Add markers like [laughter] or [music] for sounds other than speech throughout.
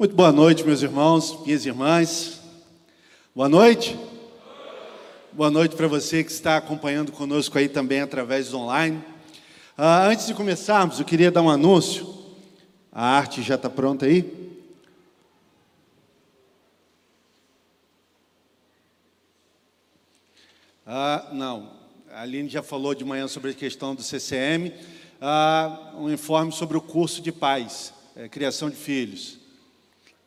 Muito boa noite, meus irmãos, minhas irmãs. Boa noite. Boa noite para você que está acompanhando conosco aí também através do online. Ah, antes de começarmos, eu queria dar um anúncio. A arte já está pronta aí? Ah, não, a Aline já falou de manhã sobre a questão do CCM. Ah, um informe sobre o curso de pais, é, criação de filhos.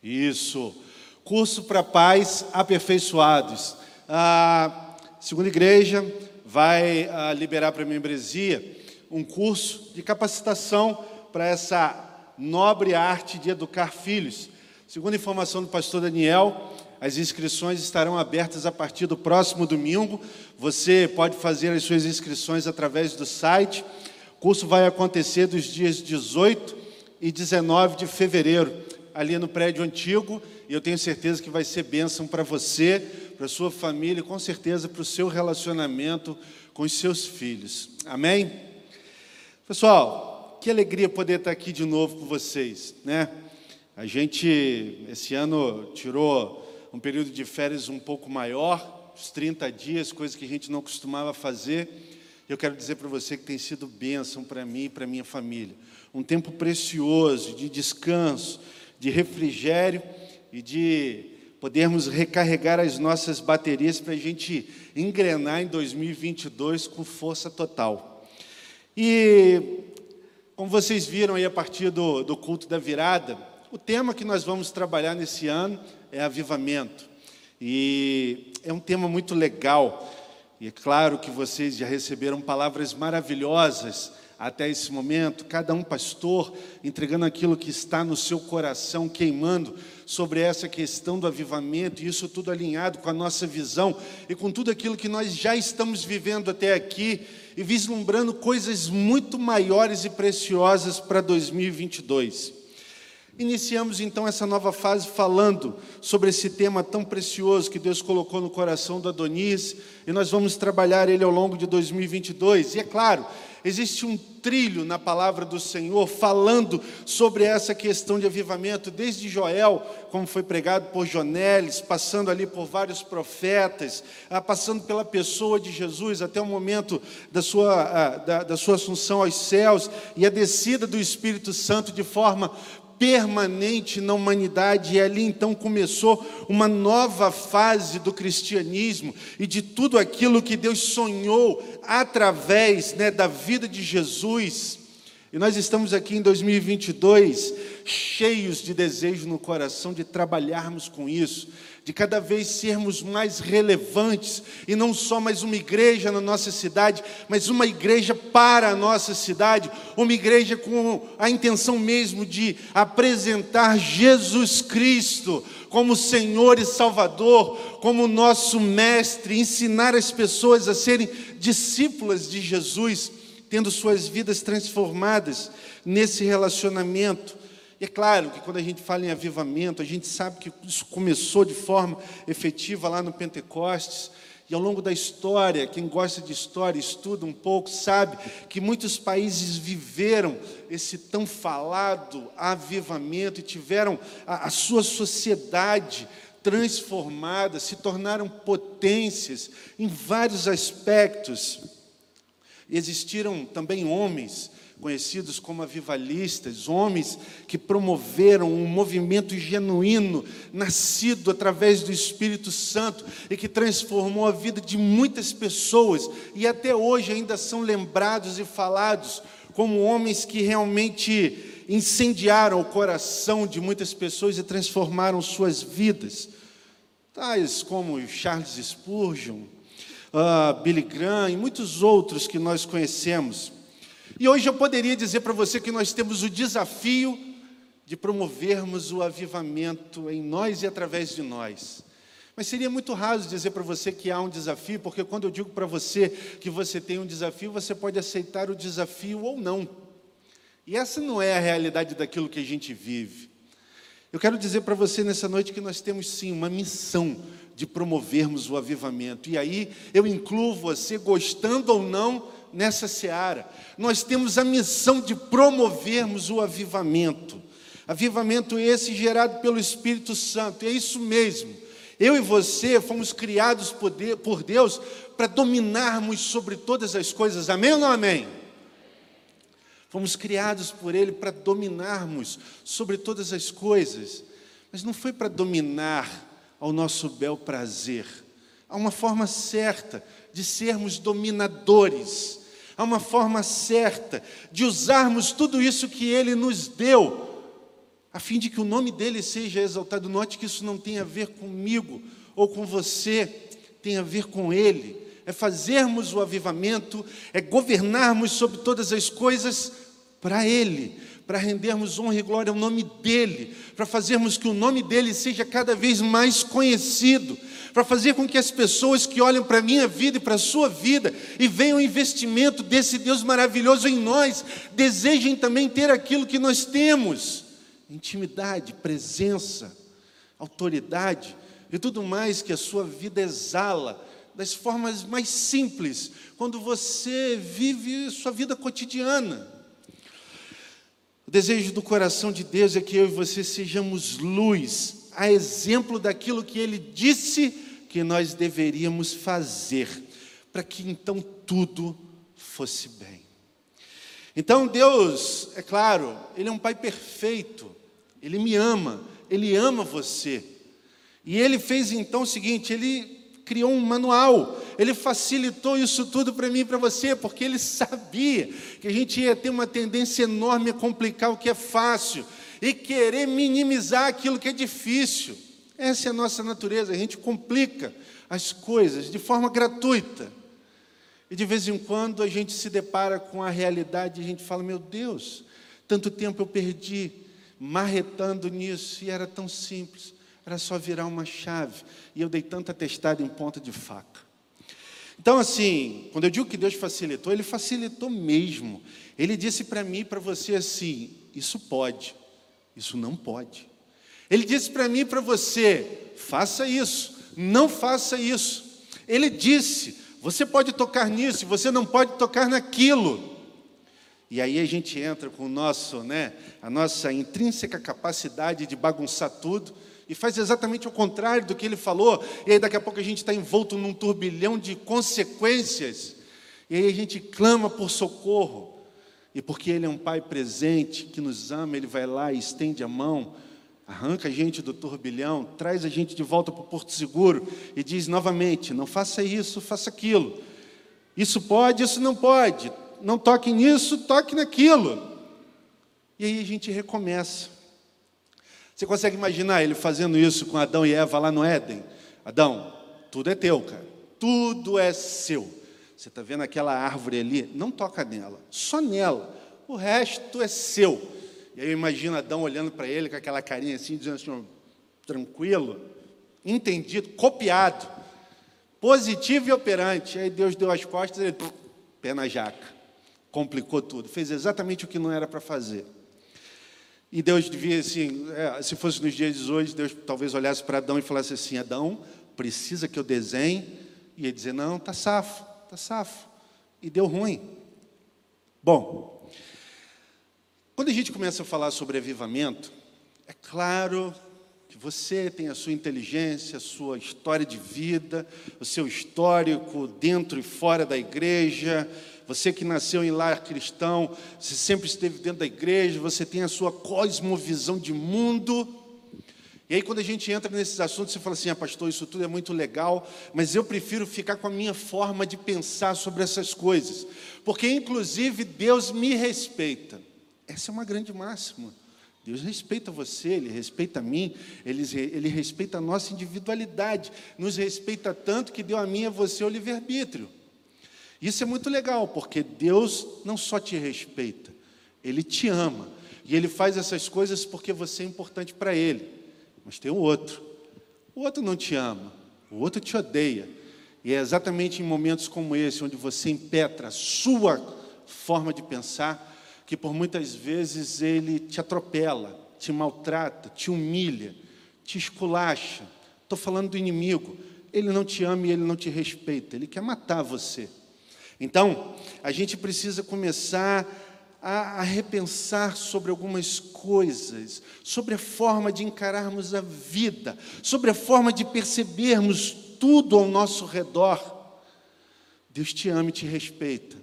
Isso. Curso para pais aperfeiçoados. A segunda igreja vai ah, liberar para a membresia um curso de capacitação para essa nobre arte de educar filhos. Segundo a informação do pastor Daniel, as inscrições estarão abertas a partir do próximo domingo. Você pode fazer as suas inscrições através do site. O curso vai acontecer dos dias 18 e 19 de fevereiro, ali no prédio antigo, e eu tenho certeza que vai ser bênção para você, para sua família e com certeza para o seu relacionamento com os seus filhos. Amém? Pessoal, que alegria poder estar aqui de novo com vocês, né? A gente esse ano tirou um período de férias um pouco maior, uns 30 dias, coisa que a gente não costumava fazer. Eu quero dizer para você que tem sido bênção para mim e para minha família. Um tempo precioso de descanso, de refrigério e de podermos recarregar as nossas baterias para a gente engrenar em 2022 com força total. E, como vocês viram aí a partir do, do culto da virada, o tema que nós vamos trabalhar nesse ano é avivamento. E é um tema muito legal. E é claro que vocês já receberam palavras maravilhosas até esse momento, cada um pastor entregando aquilo que está no seu coração, queimando sobre essa questão do avivamento, e isso tudo alinhado com a nossa visão e com tudo aquilo que nós já estamos vivendo até aqui e vislumbrando coisas muito maiores e preciosas para 2022. Iniciamos então essa nova fase falando sobre esse tema tão precioso que Deus colocou no coração do Adonis, e nós vamos trabalhar ele ao longo de 2022. E é claro, existe um trilho na palavra do Senhor falando sobre essa questão de avivamento, desde Joel, como foi pregado por Jonelis, passando ali por vários profetas, ah, passando pela pessoa de Jesus até o momento da sua, ah, da, da sua assunção aos céus e a descida do Espírito Santo de forma permanente na humanidade, e ali então começou uma nova fase do cristianismo e de tudo aquilo que Deus sonhou através né, da vida de Jesus. E nós estamos aqui em 2022 cheios de desejo no coração de trabalharmos com isso, de cada vez sermos mais relevantes, e não só mais uma igreja na nossa cidade, mas uma igreja para a nossa cidade, uma igreja com a intenção mesmo de apresentar Jesus Cristo como Senhor e Salvador, como nosso Mestre, ensinar as pessoas a serem discípulas de Jesus, tendo suas vidas transformadas nesse relacionamento é claro que quando a gente fala em avivamento, a gente sabe que isso começou de forma efetiva lá no Pentecostes, e ao longo da história, quem gosta de história, estuda um pouco, sabe que muitos países viveram esse tão falado avivamento e tiveram a, a sua sociedade transformada, se tornaram potências em vários aspectos. Existiram também homens conhecidos como avivalistas, homens que promoveram um movimento genuíno, nascido através do Espírito Santo e que transformou a vida de muitas pessoas e até hoje ainda são lembrados e falados como homens que realmente incendiaram o coração de muitas pessoas e transformaram suas vidas. Tais como Charles Spurgeon, uh, Billy Graham e muitos outros que nós conhecemos. E hoje eu poderia dizer para você que nós temos o desafio de promovermos o avivamento em nós e através de nós. Mas seria muito raso dizer para você que há um desafio, porque quando eu digo para você que você tem um desafio, você pode aceitar o desafio ou não. E essa não é a realidade daquilo que a gente vive. Eu quero dizer para você nessa noite que nós temos sim uma missão de promovermos o avivamento. E aí eu incluo você, gostando ou não, nessa seara. Nós temos a missão de promovermos o avivamento. Avivamento esse gerado pelo Espírito Santo. É isso mesmo. Eu e você fomos criados por Deus para dominarmos sobre todas as coisas. Amém ou não amém? Fomos criados por Ele para dominarmos sobre todas as coisas. Mas não foi para dominar ao nosso bel prazer. Há uma forma certa de sermos dominadores. Há uma forma certa de usarmos tudo isso que Ele nos deu a fim de que o nome dele seja exaltado. Note que isso não tem a ver comigo ou com você, tem a ver com ele. É fazermos o avivamento, é governarmos sobre todas as coisas para ele, para rendermos honra e glória ao nome dele, para fazermos que o nome dele seja cada vez mais conhecido, para fazer com que as pessoas que olham para a minha vida e para a sua vida e veem o investimento desse Deus maravilhoso em nós, desejem também ter aquilo que nós temos intimidade, presença, autoridade e tudo mais que a sua vida exala das formas mais simples, quando você vive sua vida cotidiana. O desejo do coração de Deus é que eu e você sejamos luz, a exemplo daquilo que Ele disse que nós deveríamos fazer, para que então tudo fosse bem. Então Deus, é claro, Ele é um Pai perfeito, Ele me ama, Ele ama você. E Ele fez então o seguinte: Ele criou um manual, Ele facilitou isso tudo para mim e para você, porque Ele sabia que a gente ia ter uma tendência enorme a complicar o que é fácil e querer minimizar aquilo que é difícil. Essa é a nossa natureza, a gente complica as coisas de forma gratuita. E de vez em quando a gente se depara com a realidade e a gente fala: meu Deus, tanto tempo eu perdi marretando nisso e era tão simples, era só virar uma chave e eu dei tanta testada em ponta de faca. Então, assim, quando eu digo que Deus facilitou, Ele facilitou mesmo. Ele disse para mim e para você assim: isso pode, isso não pode. Ele disse para mim e para você: faça isso, não faça isso. Ele disse: você pode tocar nisso, você não pode tocar naquilo. E aí a gente entra com o nosso, né, a nossa intrínseca capacidade de bagunçar tudo e faz exatamente o contrário do que ele falou. E aí daqui a pouco a gente está envolto num turbilhão de consequências. E aí a gente clama por socorro. E porque ele é um pai presente que nos ama, ele vai lá e estende a mão arranca a gente do turbilhão, traz a gente de volta para o porto seguro e diz novamente: não faça isso, faça aquilo. Isso pode, isso não pode. Não toque nisso, toque naquilo. E aí a gente recomeça. Você consegue imaginar ele fazendo isso com Adão e Eva lá no Éden? Adão, tudo é teu, cara. Tudo é seu. Você está vendo aquela árvore ali? Não toca nela, só nela. O resto é seu. E aí eu imagino Adão olhando para ele com aquela carinha assim, dizendo assim, tranquilo, entendido, copiado, positivo e operante. Aí Deus deu as costas e ele, pé na jaca. Complicou tudo, fez exatamente o que não era para fazer. E Deus devia, assim, é, se fosse nos dias de hoje, Deus talvez olhasse para Adão e falasse assim: Adão, precisa que eu desenhe? E ele dizer: Não, tá safo, tá safo. E deu ruim. Bom, quando a gente começa a falar sobre avivamento, é claro que você tem a sua inteligência, a sua história de vida, o seu histórico dentro e fora da igreja, você que nasceu em lar cristão, você sempre esteve dentro da igreja, você tem a sua cosmovisão de mundo. E aí, quando a gente entra nesses assuntos, você fala assim: ah, pastor, isso tudo é muito legal, mas eu prefiro ficar com a minha forma de pensar sobre essas coisas, porque, inclusive, Deus me respeita. Essa é uma grande máxima. Deus respeita você, Ele respeita a mim, Ele, Ele respeita a nossa individualidade, nos respeita tanto que deu a mim e a você o livre-arbítrio. Isso é muito legal, porque Deus não só te respeita, Ele te ama. E Ele faz essas coisas porque você é importante para Ele. Mas tem o outro. O outro não te ama, o outro te odeia. E é exatamente em momentos como esse, onde você impetra a sua forma de pensar, que por muitas vezes ele te atropela, te maltrata, te humilha, te esculacha. Estou falando do inimigo. Ele não te ama e ele não te respeita, ele quer matar você. Então, a gente precisa começar a, a, repensar sobre algumas coisas, sobre a forma de encararmos a vida, sobre a forma de percebermos tudo ao nosso redor. Deus te ama e te respeita,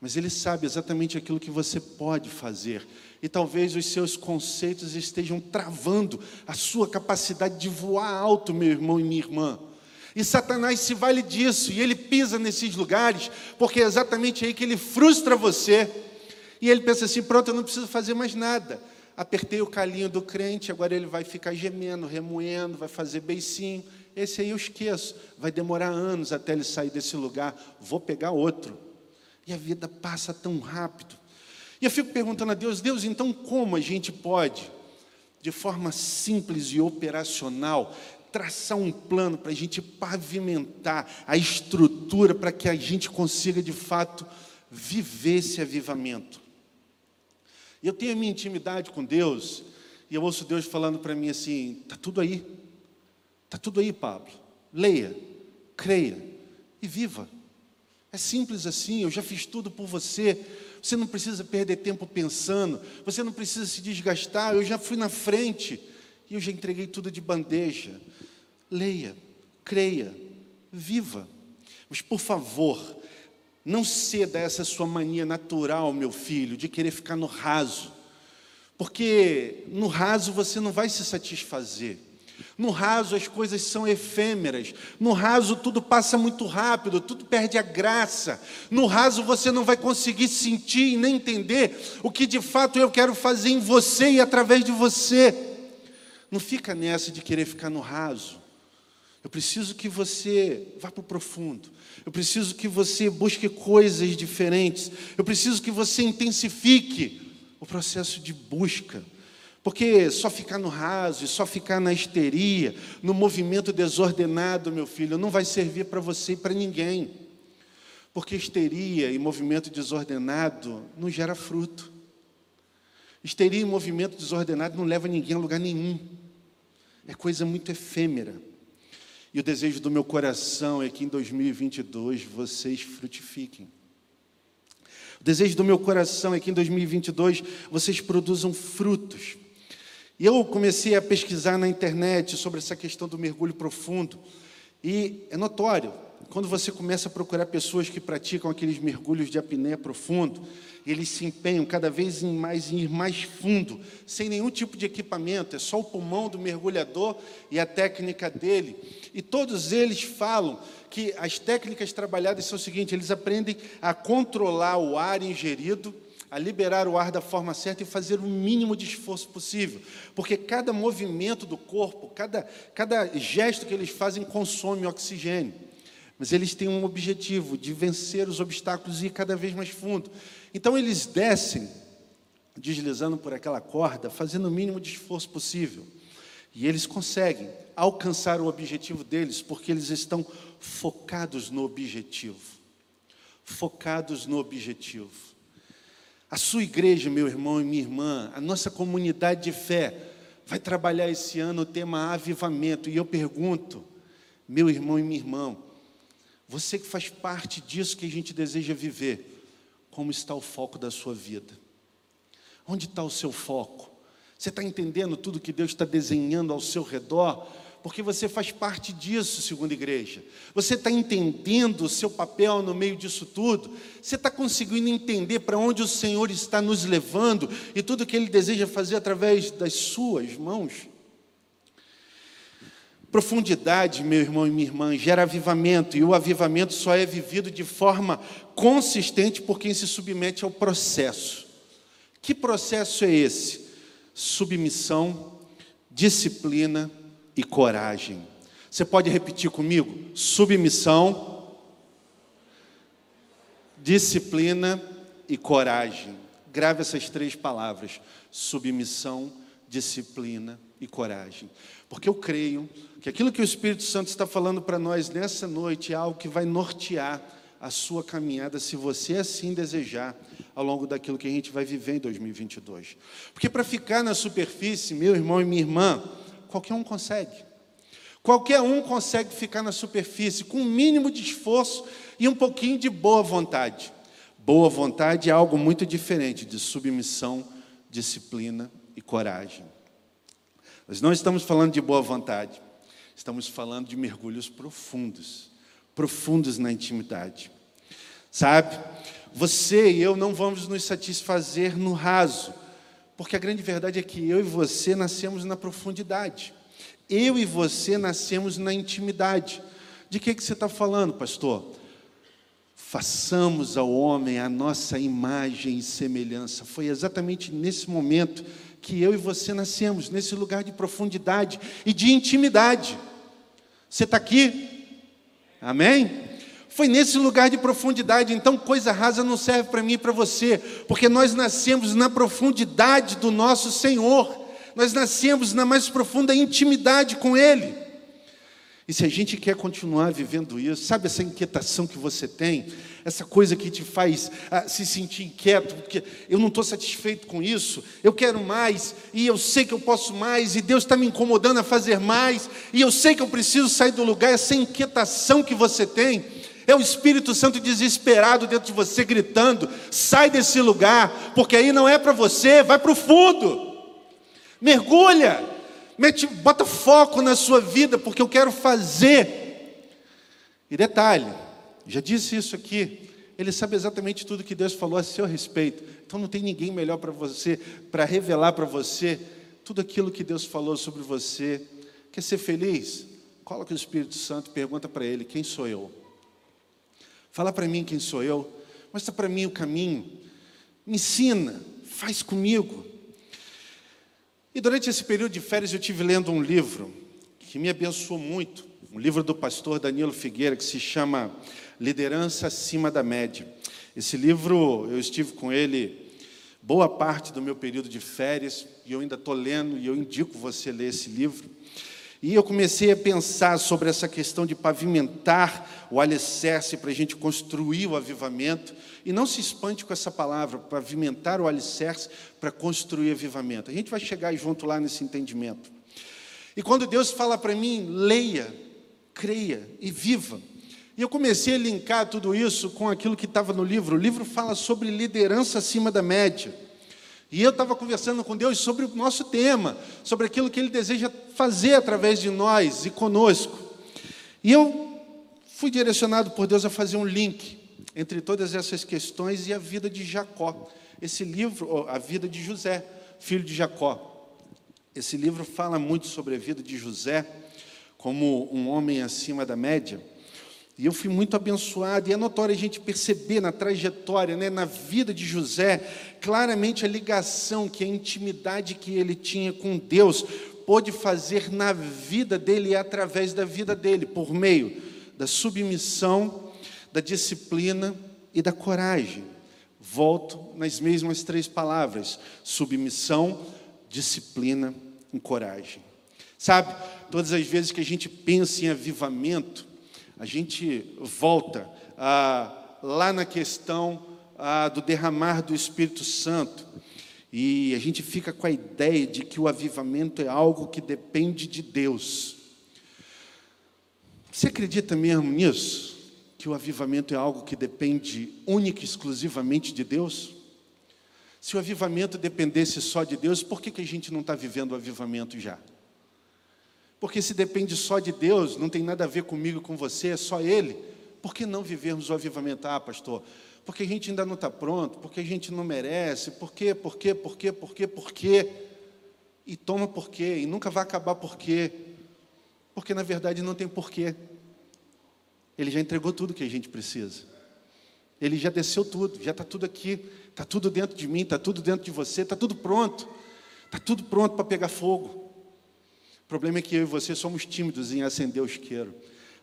mas Ele sabe exatamente aquilo que você pode fazer. E talvez os seus conceitos estejam travando a sua capacidade de voar alto, meu irmão e minha irmã. E Satanás se vale disso, e ele pisa nesses lugares, porque é exatamente aí que ele frustra você. E ele pensa assim: pronto, eu não preciso fazer mais nada. Apertei o calinho do crente, agora ele vai ficar gemendo, remoendo, vai fazer beicinho. Esse aí eu esqueço. Vai demorar anos até ele sair desse lugar. Vou pegar outro. E a vida passa tão rápido. E eu fico perguntando a Deus: Deus, então como a gente pode, de forma simples e operacional, traçar um plano para a gente pavimentar a estrutura para que a gente consiga de fato viver esse avivamento? Eu tenho a minha intimidade com Deus, e eu ouço Deus falando para mim assim: está tudo aí, está tudo aí, Pablo. Leia, creia e viva. É simples assim, eu já fiz tudo por você. Você não precisa perder tempo pensando, você não precisa se desgastar. Eu já fui na frente e eu já entreguei tudo de bandeja. Leia, creia, viva. Mas por favor, não ceda a essa sua mania natural, meu filho, de querer ficar no raso. Porque no raso você não vai se satisfazer. No raso as coisas são efêmeras. No raso tudo passa muito rápido, tudo perde a graça. No raso você não vai conseguir sentir e nem entender o que de fato eu quero fazer em você e através de você. Não fica nessa de querer ficar no raso. Eu preciso que você vá para o profundo. Eu preciso que você busque coisas diferentes. Eu preciso que você intensifique o processo de busca. Porque só ficar no raso, só ficar na histeria, no movimento desordenado, meu filho, não vai servir para você e para ninguém. Porque histeria e movimento desordenado não gera fruto. Histeria e movimento desordenado não leva ninguém a lugar nenhum. É coisa muito efêmera. E o desejo do meu coração é que em 2022 vocês frutifiquem. O desejo do meu coração é que em 2022 vocês produzam frutos. E eu comecei a pesquisar na internet sobre essa questão do mergulho profundo. E é notório, quando você começa a procurar pessoas que praticam aqueles mergulhos de apneia profundo, eles se empenham cada vez mais em ir mais fundo, sem nenhum tipo de equipamento, é só o pulmão do mergulhador e a técnica dele. E todos eles falam que as técnicas trabalhadas são o seguinte: eles aprendem a controlar o ar ingerido, a liberar o ar da forma certa e fazer o mínimo de esforço possível, porque cada movimento do corpo, cada, cada gesto que eles fazem consome oxigênio. Mas eles têm um objetivo de vencer os obstáculos e ir cada vez mais fundo. Então eles descem, deslizando por aquela corda, fazendo o mínimo de esforço possível. E eles conseguem alcançar o objetivo deles, porque eles estão focados no objetivo. Focados no objetivo. A sua igreja, meu irmão e minha irmã, a nossa comunidade de fé, vai trabalhar esse ano o tema avivamento. E eu pergunto, meu irmão e minha irmã, você que faz parte disso que a gente deseja viver, como está o foco da sua vida? Onde está o seu foco? Você está entendendo tudo que Deus está desenhando ao seu redor? Porque você faz parte disso, segunda igreja. Você está entendendo o seu papel no meio disso tudo? Você está conseguindo entender para onde o Senhor está nos levando e tudo que Ele deseja fazer através das suas mãos? Profundidade, meu irmão e minha irmã, gera avivamento, e o avivamento só é vivido de forma consistente por quem se submete ao processo. Que processo é esse? Submissão, disciplina e coragem. Você pode repetir comigo? Submissão, disciplina e coragem. Grave essas três palavras: submissão, disciplina e coragem. Porque eu creio que aquilo que o Espírito Santo está falando para nós nessa noite é algo que vai nortear a sua caminhada, se você assim desejar, ao longo daquilo que a gente vai viver em 2022. Porque para ficar na superfície, meu irmão e minha irmã, qualquer um consegue. Qualquer um consegue ficar na superfície com um mínimo de esforço e um pouquinho de boa vontade. Boa vontade é algo muito diferente de submissão, disciplina e coragem. Nós não estamos falando de boa vontade, estamos falando de mergulhos profundos profundos na intimidade. Sabe? Você e eu não vamos nos satisfazer no raso, porque a grande verdade é que eu e você nascemos na profundidade. Eu e você nascemos na intimidade. De que, que você está falando, pastor? Façamos ao homem a nossa imagem e semelhança. Foi exatamente nesse momento que eu e você nascemos, nesse lugar de profundidade e de intimidade. Você está aqui? Amém? Foi nesse lugar de profundidade, então coisa rasa não serve para mim e para você, porque nós nascemos na profundidade do nosso Senhor, nós nascemos na mais profunda intimidade com Ele. E se a gente quer continuar vivendo isso, sabe essa inquietação que você tem? Essa coisa que te faz ah, se sentir inquieto, porque eu não estou satisfeito com isso, eu quero mais, e eu sei que eu posso mais, e Deus está me incomodando a fazer mais, e eu sei que eu preciso sair do lugar, essa inquietação que você tem, é o Espírito Santo desesperado dentro de você, gritando: sai desse lugar, porque aí não é para você, vai para o fundo, mergulha. Mete, bota foco na sua vida, porque eu quero fazer. E detalhe, já disse isso aqui, ele sabe exatamente tudo que Deus falou a seu respeito. Então não tem ninguém melhor para você, para revelar para você tudo aquilo que Deus falou sobre você. Quer ser feliz? Coloca o Espírito Santo e pergunta para ele: quem sou eu? Fala para mim quem sou eu. Mostra para mim o caminho. Me ensina, faz comigo. E durante esse período de férias eu tive lendo um livro que me abençoou muito, um livro do pastor Danilo Figueira que se chama Liderança acima da média. Esse livro eu estive com ele boa parte do meu período de férias e eu ainda estou lendo e eu indico você ler esse livro. E eu comecei a pensar sobre essa questão de pavimentar o alicerce para a gente construir o avivamento. E não se espante com essa palavra, pavimentar o alicerce para construir avivamento. A gente vai chegar junto lá nesse entendimento. E quando Deus fala para mim, leia, creia e viva. E eu comecei a linkar tudo isso com aquilo que estava no livro. O livro fala sobre liderança acima da média. E eu estava conversando com Deus sobre o nosso tema, sobre aquilo que Ele deseja fazer através de nós e conosco. E eu fui direcionado por Deus a fazer um link entre todas essas questões e a vida de Jacó. Esse livro, a vida de José, filho de Jacó. Esse livro fala muito sobre a vida de José como um homem acima da média. E eu fui muito abençoado, e é notório a gente perceber na trajetória, né, na vida de José, claramente a ligação, que a intimidade que ele tinha com Deus pôde fazer na vida dele e através da vida dele, por meio da submissão, da disciplina e da coragem. Volto nas mesmas três palavras: submissão, disciplina e coragem. Sabe, todas as vezes que a gente pensa em avivamento, a gente volta ah, lá na questão ah, do derramar do Espírito Santo. E a gente fica com a ideia de que o avivamento é algo que depende de Deus. Você acredita mesmo nisso? Que o avivamento é algo que depende única e exclusivamente de Deus? Se o avivamento dependesse só de Deus, por que, que a gente não está vivendo o avivamento já? Porque se depende só de Deus, não tem nada a ver comigo, com você, é só Ele. Por que não vivermos o avivamento? Ah, pastor, porque a gente ainda não está pronto, porque a gente não merece, por quê, por quê, por quê, por quê, por quê? E toma por quê, e nunca vai acabar por quê. Porque na verdade não tem porquê. Ele já entregou tudo que a gente precisa. Ele já desceu tudo, já está tudo aqui, está tudo dentro de mim, está tudo dentro de você, está tudo pronto. Está tudo pronto para pegar fogo. O problema é que eu e você somos tímidos em acender o isqueiro.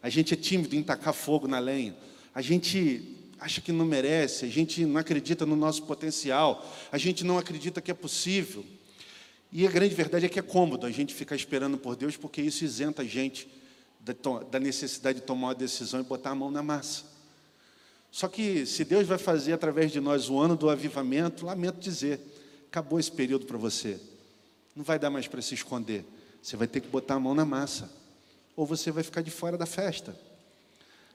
A gente é tímido em tacar fogo na lenha. A gente acha que não merece, a gente não acredita no nosso potencial, a gente não acredita que é possível. E a grande verdade é que é cômodo a gente ficar esperando por Deus, porque isso isenta a gente da necessidade de tomar uma decisão e botar a mão na massa. Só que se Deus vai fazer através de nós o ano do avivamento, lamento dizer, acabou esse período para você. Não vai dar mais para se esconder. Você vai ter que botar a mão na massa. Ou você vai ficar de fora da festa.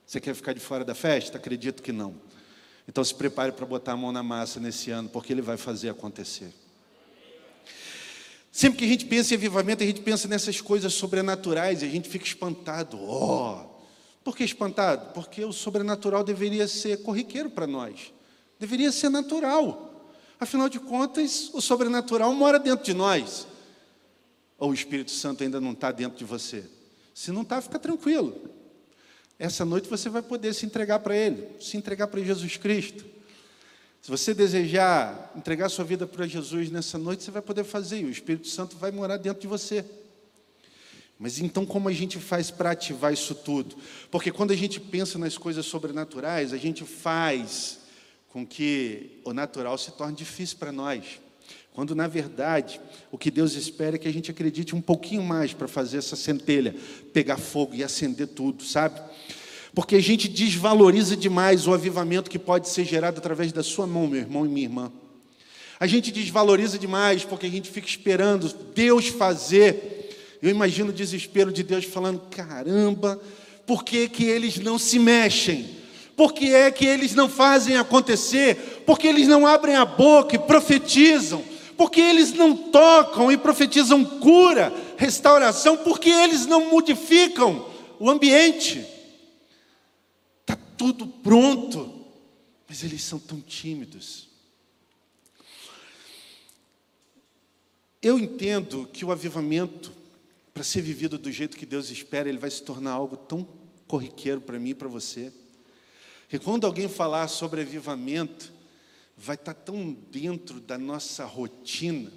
Você quer ficar de fora da festa? Acredito que não. Então se prepare para botar a mão na massa nesse ano, porque ele vai fazer acontecer. Sempre que a gente pensa em avivamento, a gente pensa nessas coisas sobrenaturais e a gente fica espantado. Oh! Por que espantado? Porque o sobrenatural deveria ser corriqueiro para nós. Deveria ser natural. Afinal de contas, o sobrenatural mora dentro de nós. Ou o Espírito Santo ainda não está dentro de você? Se não está, fica tranquilo. Essa noite você vai poder se entregar para Ele, se entregar para Jesus Cristo. Se você desejar entregar sua vida para Jesus nessa noite, você vai poder fazer, e o Espírito Santo vai morar dentro de você. Mas então, como a gente faz para ativar isso tudo? Porque quando a gente pensa nas coisas sobrenaturais, a gente faz com que o natural se torne difícil para nós. Quando, na verdade, o que Deus espera é que a gente acredite um pouquinho mais para fazer essa centelha pegar fogo e acender tudo, sabe? Porque a gente desvaloriza demais o avivamento que pode ser gerado através da sua mão, meu irmão e minha irmã. A gente desvaloriza demais porque a gente fica esperando Deus fazer. Eu imagino o desespero de Deus falando: caramba, por que, que eles não se mexem? Por que é que eles não fazem acontecer? Porque eles não abrem a boca e profetizam? Porque eles não tocam e profetizam cura, restauração, porque eles não modificam o ambiente. Está tudo pronto, mas eles são tão tímidos. Eu entendo que o avivamento, para ser vivido do jeito que Deus espera, ele vai se tornar algo tão corriqueiro para mim e para você. E quando alguém falar sobre avivamento, vai estar tá tão dentro da nossa rotina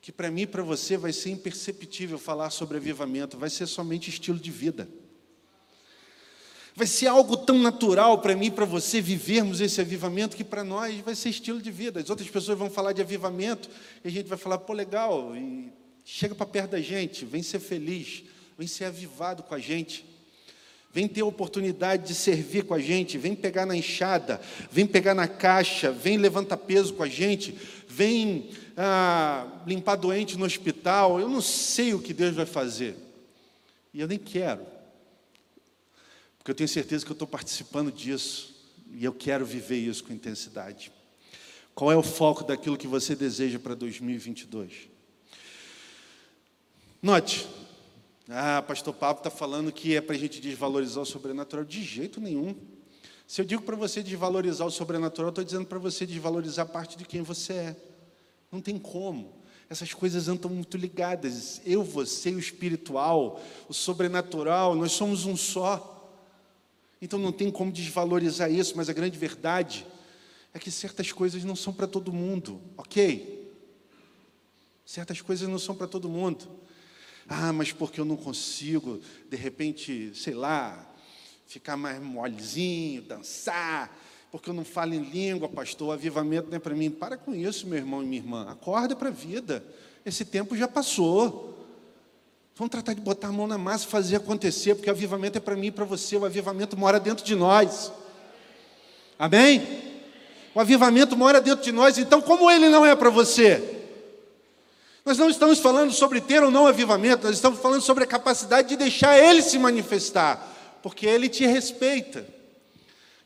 que para mim e para você vai ser imperceptível falar sobre avivamento, vai ser somente estilo de vida. Vai ser algo tão natural para mim e para você vivermos esse avivamento que para nós vai ser estilo de vida. As outras pessoas vão falar de avivamento e a gente vai falar, pô, legal, e chega para perto da gente, vem ser feliz, vem ser avivado com a gente. Vem ter a oportunidade de servir com a gente, vem pegar na enxada, vem pegar na caixa, vem levantar peso com a gente, vem ah, limpar doente no hospital. Eu não sei o que Deus vai fazer. E eu nem quero. Porque eu tenho certeza que eu estou participando disso. E eu quero viver isso com intensidade. Qual é o foco daquilo que você deseja para 2022? Note, ah, pastor Pablo está falando que é para a gente desvalorizar o sobrenatural. De jeito nenhum. Se eu digo para você desvalorizar o sobrenatural, estou dizendo para você desvalorizar parte de quem você é. Não tem como. Essas coisas andam muito ligadas. Eu, você, o espiritual, o sobrenatural, nós somos um só. Então não tem como desvalorizar isso, mas a grande verdade é que certas coisas não são para todo mundo, ok? Certas coisas não são para todo mundo. Ah, mas porque eu não consigo, de repente, sei lá, ficar mais molezinho, dançar, porque eu não falo em língua, pastor, o avivamento não é para mim. Para com isso, meu irmão e minha irmã. Acorda para a vida. Esse tempo já passou. Vamos tratar de botar a mão na massa e fazer acontecer, porque o avivamento é para mim e para você. O avivamento mora dentro de nós. Amém? O avivamento mora dentro de nós, então, como ele não é para você? Nós não estamos falando sobre ter ou não avivamento, nós estamos falando sobre a capacidade de deixar Ele se manifestar, porque Ele te respeita.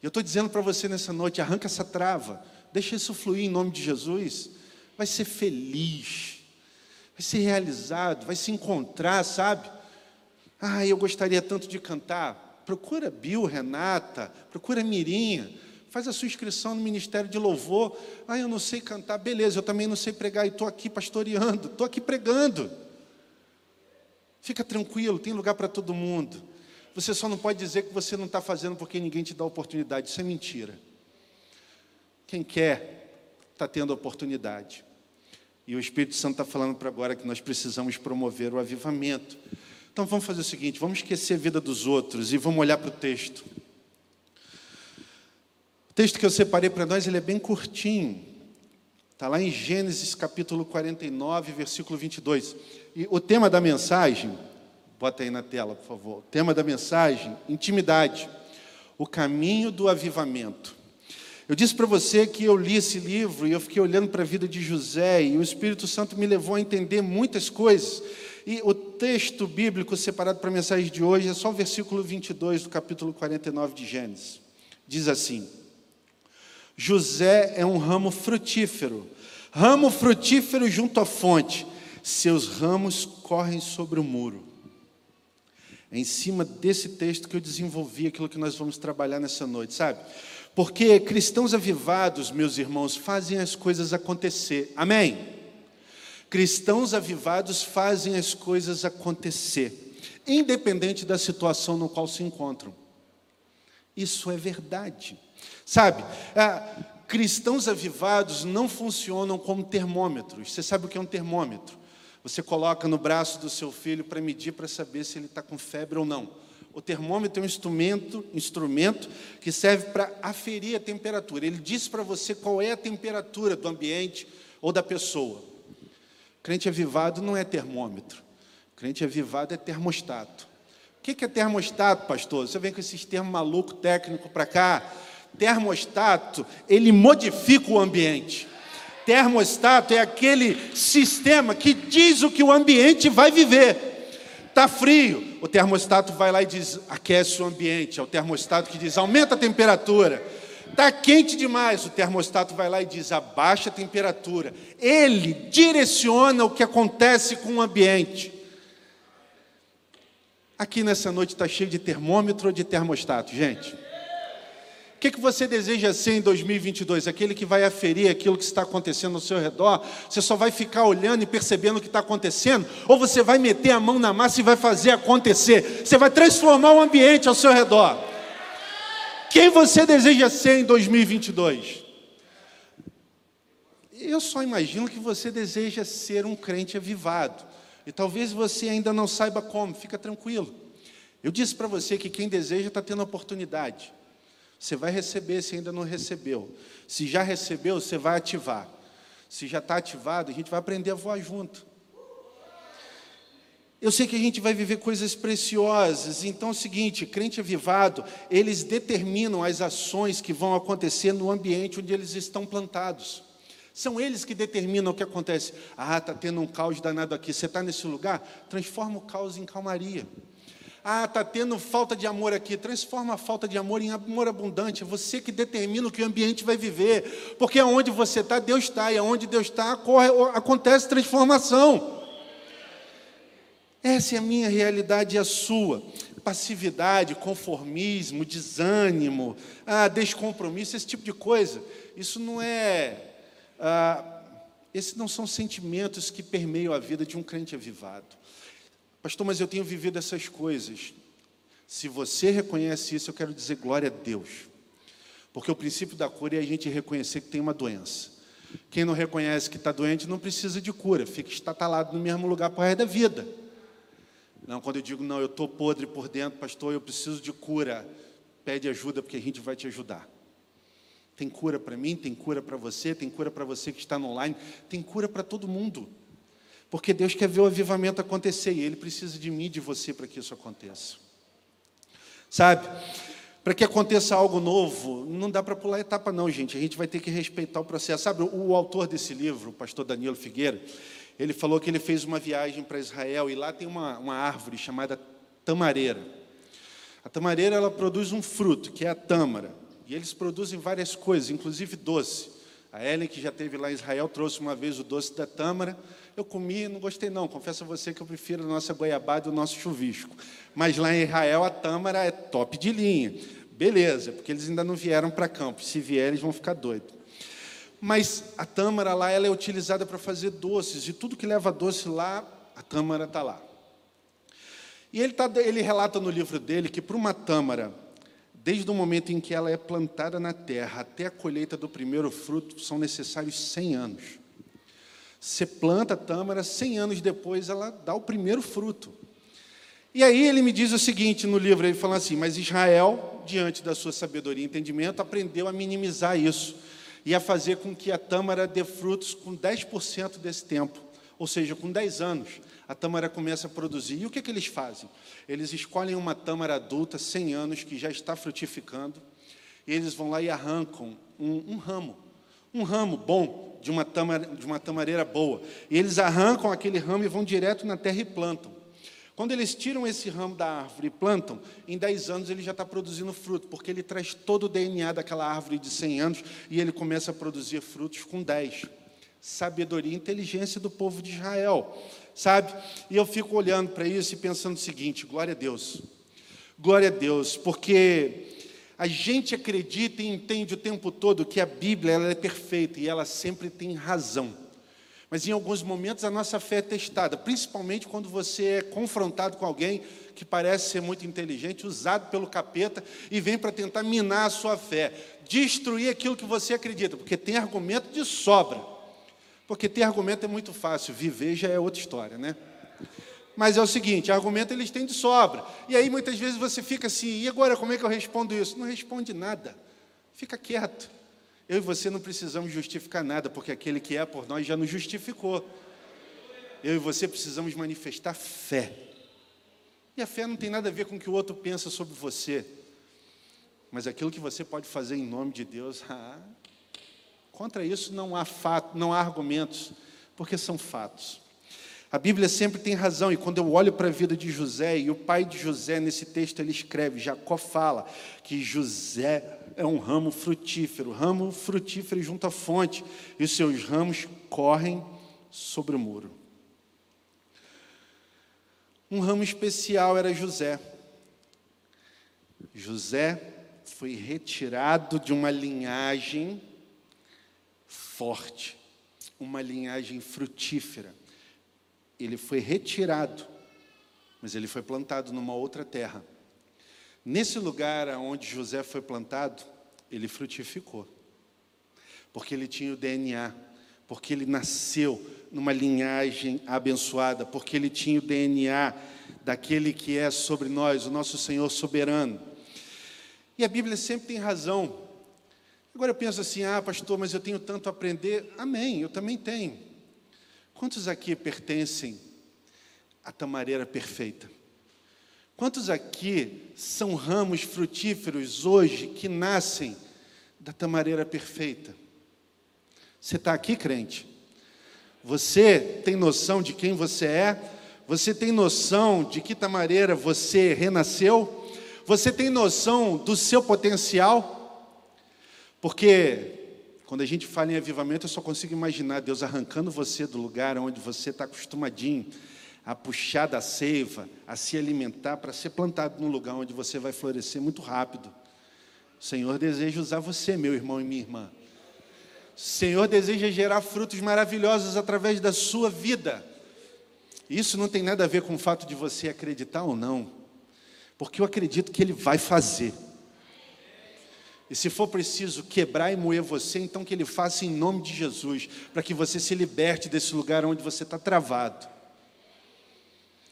Eu estou dizendo para você nessa noite: arranca essa trava, deixa isso fluir em nome de Jesus. Vai ser feliz, vai ser realizado, vai se encontrar, sabe? Ah, eu gostaria tanto de cantar. Procura Bill, Renata, procura Mirinha Faz a sua inscrição no Ministério de Louvor. Ah, eu não sei cantar. Beleza, eu também não sei pregar e estou aqui pastoreando, estou aqui pregando. Fica tranquilo, tem lugar para todo mundo. Você só não pode dizer que você não está fazendo porque ninguém te dá oportunidade. Isso é mentira. Quem quer, está tendo oportunidade. E o Espírito Santo está falando para agora que nós precisamos promover o avivamento. Então vamos fazer o seguinte: vamos esquecer a vida dos outros e vamos olhar para o texto. O texto que eu separei para nós, ele é bem curtinho. Está lá em Gênesis capítulo 49, versículo 22. E o tema da mensagem, bota aí na tela, por favor. O tema da mensagem, intimidade. O caminho do avivamento. Eu disse para você que eu li esse livro e eu fiquei olhando para a vida de José e o Espírito Santo me levou a entender muitas coisas. E o texto bíblico separado para a mensagem de hoje é só o versículo 22 do capítulo 49 de Gênesis. Diz assim: José é um ramo frutífero, ramo frutífero junto à fonte, seus ramos correm sobre o muro. É em cima desse texto que eu desenvolvi aquilo que nós vamos trabalhar nessa noite, sabe? Porque cristãos avivados, meus irmãos, fazem as coisas acontecer. Amém? Cristãos avivados fazem as coisas acontecer, independente da situação no qual se encontram. Isso é verdade. Sabe, é, cristãos avivados não funcionam como termômetros. Você sabe o que é um termômetro? Você coloca no braço do seu filho para medir para saber se ele está com febre ou não. O termômetro é um instrumento, instrumento que serve para aferir a temperatura. Ele diz para você qual é a temperatura do ambiente ou da pessoa. Crente avivado não é termômetro. Crente avivado é termostato. O que é termostato, pastor? Você vem com esses termos maluco técnico para cá. Termostato, ele modifica o ambiente. Termostato é aquele sistema que diz o que o ambiente vai viver. Está frio, o termostato vai lá e diz, aquece o ambiente. É o termostato que diz, aumenta a temperatura. Está quente demais, o termostato vai lá e diz, abaixa a temperatura. Ele direciona o que acontece com o ambiente. Aqui nessa noite está cheio de termômetro ou de termostato, gente? Que, que você deseja ser em 2022? Aquele que vai aferir aquilo que está acontecendo ao seu redor? Você só vai ficar olhando e percebendo o que está acontecendo? Ou você vai meter a mão na massa e vai fazer acontecer? Você vai transformar o ambiente ao seu redor? Quem você deseja ser em 2022? Eu só imagino que você deseja ser um crente avivado. E talvez você ainda não saiba como, fica tranquilo. Eu disse para você que quem deseja está tendo oportunidade. Você vai receber se ainda não recebeu. Se já recebeu, você vai ativar. Se já está ativado, a gente vai aprender a voar junto. Eu sei que a gente vai viver coisas preciosas, então é o seguinte: crente avivado, eles determinam as ações que vão acontecer no ambiente onde eles estão plantados. São eles que determinam o que acontece. Ah, está tendo um caos danado aqui. Você está nesse lugar? Transforma o caos em calmaria. Ah, está tendo falta de amor aqui. Transforma a falta de amor em amor abundante. É você que determina o que o ambiente vai viver. Porque aonde você está, Deus está. E aonde Deus está, acontece transformação. Essa é a minha realidade e a sua. Passividade, conformismo, desânimo, ah, descompromisso, esse tipo de coisa. Isso não é. Ah, esses não são sentimentos que permeiam a vida de um crente avivado. Pastor, mas eu tenho vivido essas coisas. Se você reconhece isso, eu quero dizer glória a Deus. Porque o princípio da cura é a gente reconhecer que tem uma doença. Quem não reconhece que está doente não precisa de cura, fica estatalado no mesmo lugar para o resto da vida. Não, quando eu digo, não, eu estou podre por dentro, pastor, eu preciso de cura, pede ajuda porque a gente vai te ajudar. Tem cura para mim, tem cura para você, tem cura para você que está online, tem cura para todo mundo. Porque Deus quer ver o avivamento acontecer e Ele precisa de mim e de você para que isso aconteça. Sabe? Para que aconteça algo novo, não dá para pular etapa, não, gente. A gente vai ter que respeitar o processo. Sabe, o, autor desse livro, o pastor Danilo Figueira, ele falou que ele fez uma viagem para Israel e lá tem uma, uma árvore chamada tamareira. A tamareira ela produz um fruto, que é a tâmara. E eles produzem várias coisas, inclusive doce. A Ellen, que já teve lá em Israel, trouxe uma vez o doce da tâmara. Eu comi, não gostei não. Confesso a você que eu prefiro a nossa goiabada e o nosso chuvisco. Mas lá em Israel a tâmara é top de linha. Beleza, porque eles ainda não vieram para campo. Se vierem, eles vão ficar doidos. Mas a tâmara lá ela é utilizada para fazer doces. E tudo que leva doce lá, a tâmara está lá. E ele, tá, ele relata no livro dele que para uma tâmara, desde o momento em que ela é plantada na terra até a colheita do primeiro fruto, são necessários 100 anos. Você planta a tâmara, 100 anos depois ela dá o primeiro fruto. E aí ele me diz o seguinte no livro, ele fala assim, mas Israel, diante da sua sabedoria e entendimento, aprendeu a minimizar isso e a fazer com que a tâmara dê frutos com 10% desse tempo, ou seja, com 10 anos, a tâmara começa a produzir. E o que, que eles fazem? Eles escolhem uma tâmara adulta, 100 anos, que já está frutificando, e eles vão lá e arrancam um, um ramo, um ramo bom, de uma, tamar, de uma tamareira boa. E eles arrancam aquele ramo e vão direto na terra e plantam. Quando eles tiram esse ramo da árvore e plantam, em 10 anos ele já está produzindo fruto, porque ele traz todo o DNA daquela árvore de 100 anos e ele começa a produzir frutos com 10. Sabedoria e inteligência do povo de Israel, sabe? E eu fico olhando para isso e pensando o seguinte: glória a Deus, glória a Deus, porque a gente acredita e entende o tempo todo que a Bíblia ela é perfeita e ela sempre tem razão. Mas em alguns momentos a nossa fé é testada, principalmente quando você é confrontado com alguém que parece ser muito inteligente, usado pelo capeta e vem para tentar minar a sua fé, destruir aquilo que você acredita, porque tem argumento de sobra. Porque ter argumento é muito fácil, viver já é outra história, né? Mas é o seguinte, argumento eles têm de sobra. E aí muitas vezes você fica assim, e agora como é que eu respondo isso? Não responde nada. Fica quieto. Eu e você não precisamos justificar nada, porque aquele que é por nós já nos justificou. Eu e você precisamos manifestar fé. E a fé não tem nada a ver com o que o outro pensa sobre você. Mas aquilo que você pode fazer em nome de Deus, [laughs] ah, contra isso não há fato, não há argumentos, porque são fatos. A Bíblia sempre tem razão, e quando eu olho para a vida de José, e o pai de José, nesse texto, ele escreve, Jacó fala que José é um ramo frutífero, ramo frutífero junto à fonte, e os seus ramos correm sobre o muro. Um ramo especial era José. José foi retirado de uma linhagem forte, uma linhagem frutífera ele foi retirado, mas ele foi plantado numa outra terra. Nesse lugar onde José foi plantado, ele frutificou, porque ele tinha o DNA, porque ele nasceu numa linhagem abençoada, porque ele tinha o DNA daquele que é sobre nós, o nosso Senhor soberano. E a Bíblia sempre tem razão. Agora eu penso assim: ah, pastor, mas eu tenho tanto a aprender. Amém, eu também tenho. Quantos aqui pertencem à tamareira perfeita? Quantos aqui são ramos frutíferos hoje que nascem da tamareira perfeita? Você está aqui, crente? Você tem noção de quem você é? Você tem noção de que tamareira você renasceu? Você tem noção do seu potencial? Porque quando a gente fala em avivamento, eu só consigo imaginar Deus arrancando você do lugar onde você está acostumadinho a puxar da seiva, a se alimentar, para ser plantado num lugar onde você vai florescer muito rápido. O Senhor deseja usar você, meu irmão e minha irmã. O Senhor deseja gerar frutos maravilhosos através da sua vida. Isso não tem nada a ver com o fato de você acreditar ou não, porque eu acredito que Ele vai fazer. E se for preciso quebrar e moer você, então que Ele faça em nome de Jesus, para que você se liberte desse lugar onde você está travado.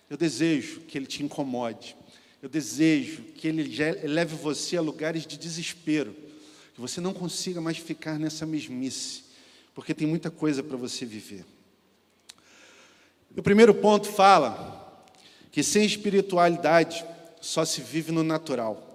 Eu desejo que Ele te incomode. Eu desejo que Ele leve você a lugares de desespero, que você não consiga mais ficar nessa mesmice, porque tem muita coisa para você viver. O primeiro ponto fala que sem espiritualidade só se vive no natural.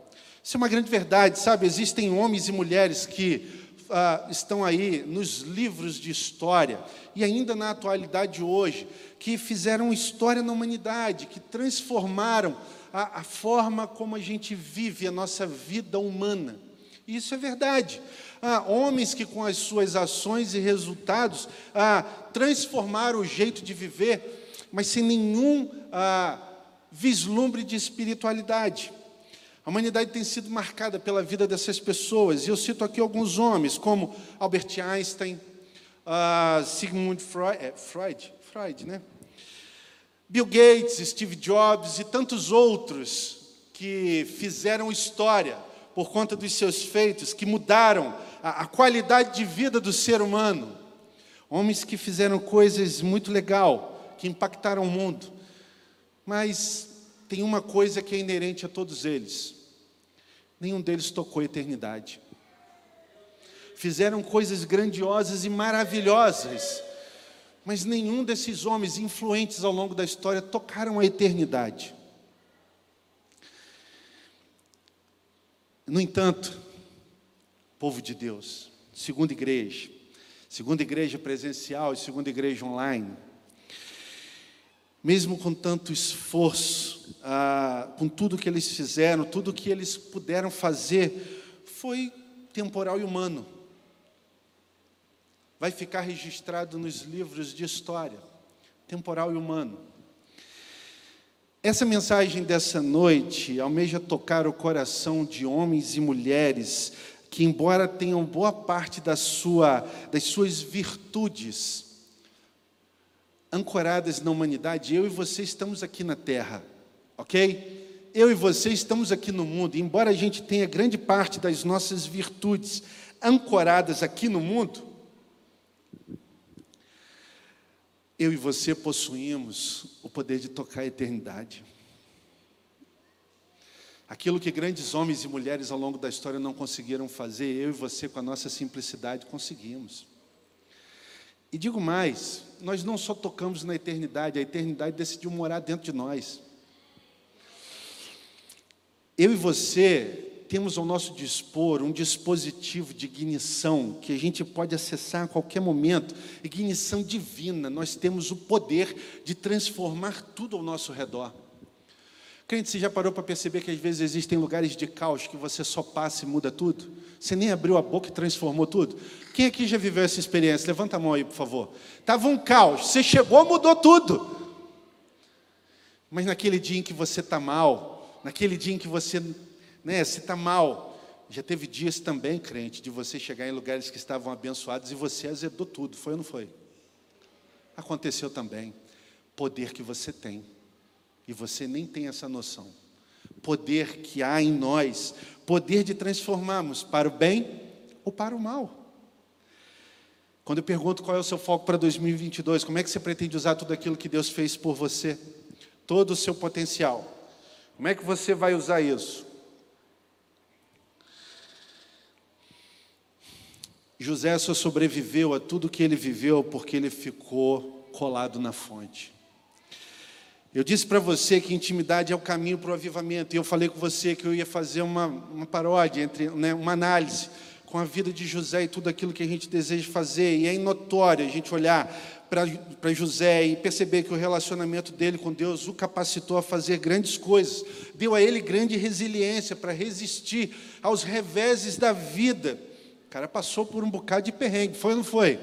Isso é uma grande verdade, sabe? Existem homens e mulheres que ah, estão aí nos livros de história e ainda na atualidade hoje, que fizeram história na humanidade, que transformaram a, a forma como a gente vive a nossa vida humana. Isso é verdade. Ah, homens que, com as suas ações e resultados, ah, transformaram o jeito de viver, mas sem nenhum ah, vislumbre de espiritualidade. A humanidade tem sido marcada pela vida dessas pessoas, e eu cito aqui alguns homens, como Albert Einstein, uh, Sigmund Freud, é, Freud, Freud, né? Bill Gates, Steve Jobs e tantos outros que fizeram história por conta dos seus feitos, que mudaram a, a qualidade de vida do ser humano. Homens que fizeram coisas muito legal, que impactaram o mundo. Mas tem uma coisa que é inerente a todos eles nenhum deles tocou a eternidade. Fizeram coisas grandiosas e maravilhosas, mas nenhum desses homens influentes ao longo da história tocaram a eternidade. No entanto, povo de Deus, segunda igreja, segunda igreja presencial e segunda igreja online, mesmo com tanto esforço, ah, com tudo que eles fizeram, tudo que eles puderam fazer, foi temporal e humano. Vai ficar registrado nos livros de história, temporal e humano. Essa mensagem dessa noite almeja tocar o coração de homens e mulheres que, embora tenham boa parte da sua, das suas virtudes ancoradas na humanidade, eu e você estamos aqui na terra, ok? Eu e você estamos aqui no mundo, embora a gente tenha grande parte das nossas virtudes ancoradas aqui no mundo, eu e você possuímos o poder de tocar a eternidade. Aquilo que grandes homens e mulheres ao longo da história não conseguiram fazer, eu e você, com a nossa simplicidade, conseguimos. E digo mais: nós não só tocamos na eternidade, a eternidade decidiu morar dentro de nós. Eu e você temos ao nosso dispor um dispositivo de ignição que a gente pode acessar a qualquer momento ignição divina. Nós temos o poder de transformar tudo ao nosso redor. Crente, você já parou para perceber que às vezes existem lugares de caos que você só passa e muda tudo? Você nem abriu a boca e transformou tudo? Quem aqui já viveu essa experiência? Levanta a mão aí, por favor. Estava um caos, você chegou, mudou tudo. Mas naquele dia em que você está mal, naquele dia em que você né, está mal, já teve dias também, crente, de você chegar em lugares que estavam abençoados e você azedou tudo, foi ou não foi? Aconteceu também. Poder que você tem. E você nem tem essa noção. Poder que há em nós, poder de transformarmos para o bem ou para o mal. Quando eu pergunto qual é o seu foco para 2022, como é que você pretende usar tudo aquilo que Deus fez por você? Todo o seu potencial. Como é que você vai usar isso? José só sobreviveu a tudo que ele viveu porque ele ficou colado na fonte. Eu disse para você que intimidade é o caminho para o avivamento, e eu falei com você que eu ia fazer uma, uma paródia, entre, né, uma análise com a vida de José e tudo aquilo que a gente deseja fazer, e é notório a gente olhar para José e perceber que o relacionamento dele com Deus o capacitou a fazer grandes coisas, deu a ele grande resiliência para resistir aos reveses da vida. O cara passou por um bocado de perrengue, foi ou não foi?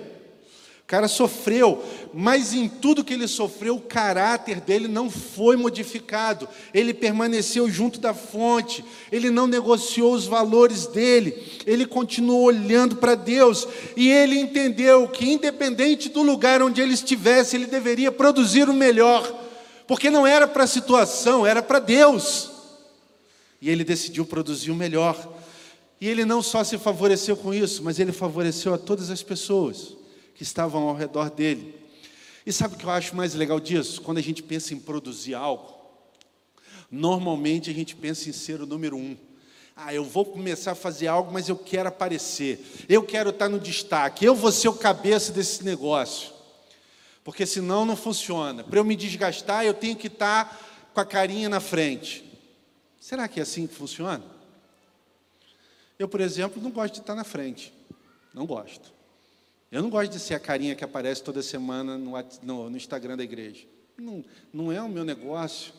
O cara sofreu, mas em tudo que ele sofreu, o caráter dele não foi modificado. Ele permaneceu junto da fonte, ele não negociou os valores dele, ele continuou olhando para Deus e ele entendeu que, independente do lugar onde ele estivesse, ele deveria produzir o melhor, porque não era para a situação, era para Deus. E ele decidiu produzir o melhor. E ele não só se favoreceu com isso, mas ele favoreceu a todas as pessoas que estavam ao redor dele. E sabe o que eu acho mais legal disso? Quando a gente pensa em produzir algo, normalmente a gente pensa em ser o número um. Ah, eu vou começar a fazer algo, mas eu quero aparecer. Eu quero estar no destaque. Eu vou ser o cabeça desse negócio. Porque senão não funciona. Para eu me desgastar, eu tenho que estar com a carinha na frente. Será que é assim que funciona? Eu, por exemplo, não gosto de estar na frente. Não gosto. Eu não gosto de ser a carinha que aparece toda semana no, no, no Instagram da igreja. Não, não é o meu negócio.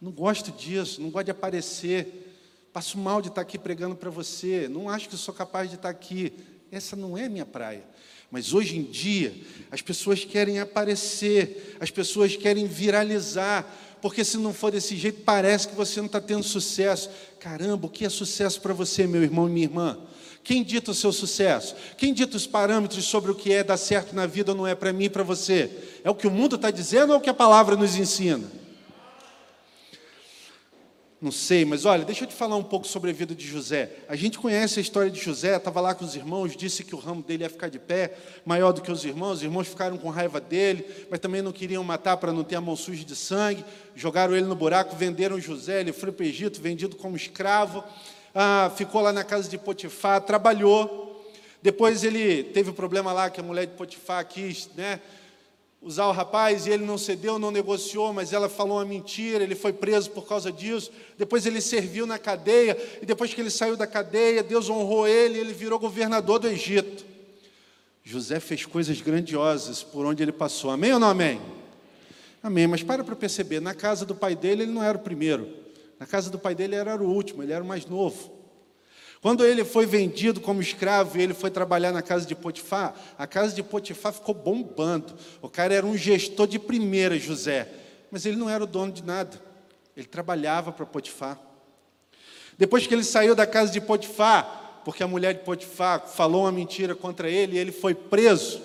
Não gosto disso, não gosto de aparecer. Passo mal de estar aqui pregando para você. Não acho que sou capaz de estar aqui. Essa não é minha praia. Mas hoje em dia, as pessoas querem aparecer, as pessoas querem viralizar, porque se não for desse jeito, parece que você não está tendo sucesso. Caramba, o que é sucesso para você, meu irmão e minha irmã? Quem dita o seu sucesso? Quem dita os parâmetros sobre o que é dar certo na vida ou não é para mim e para você? É o que o mundo está dizendo ou é o que a palavra nos ensina? Não sei, mas olha, deixa eu te falar um pouco sobre a vida de José. A gente conhece a história de José, estava lá com os irmãos, disse que o ramo dele ia ficar de pé, maior do que os irmãos. Os irmãos ficaram com raiva dele, mas também não queriam matar para não ter a mão suja de sangue. Jogaram ele no buraco, venderam José, ele foi para o Egito, vendido como escravo ah, ficou lá na casa de Potifar, trabalhou. Depois ele teve um problema lá que a mulher de Potifar quis né, usar o rapaz e ele não cedeu, não negociou, mas ela falou uma mentira, ele foi preso por causa disso. Depois ele serviu na cadeia e depois que ele saiu da cadeia, Deus honrou ele ele virou governador do Egito. José fez coisas grandiosas por onde ele passou. Amém ou não amém? Amém. Mas para para perceber, na casa do pai dele ele não era o primeiro. Na casa do pai dele ele era o último, ele era o mais novo. Quando ele foi vendido como escravo e ele foi trabalhar na casa de Potifar, a casa de Potifar ficou bombando. O cara era um gestor de primeira, José, mas ele não era o dono de nada. Ele trabalhava para Potifar. Depois que ele saiu da casa de Potifar, porque a mulher de Potifar falou uma mentira contra ele e ele foi preso,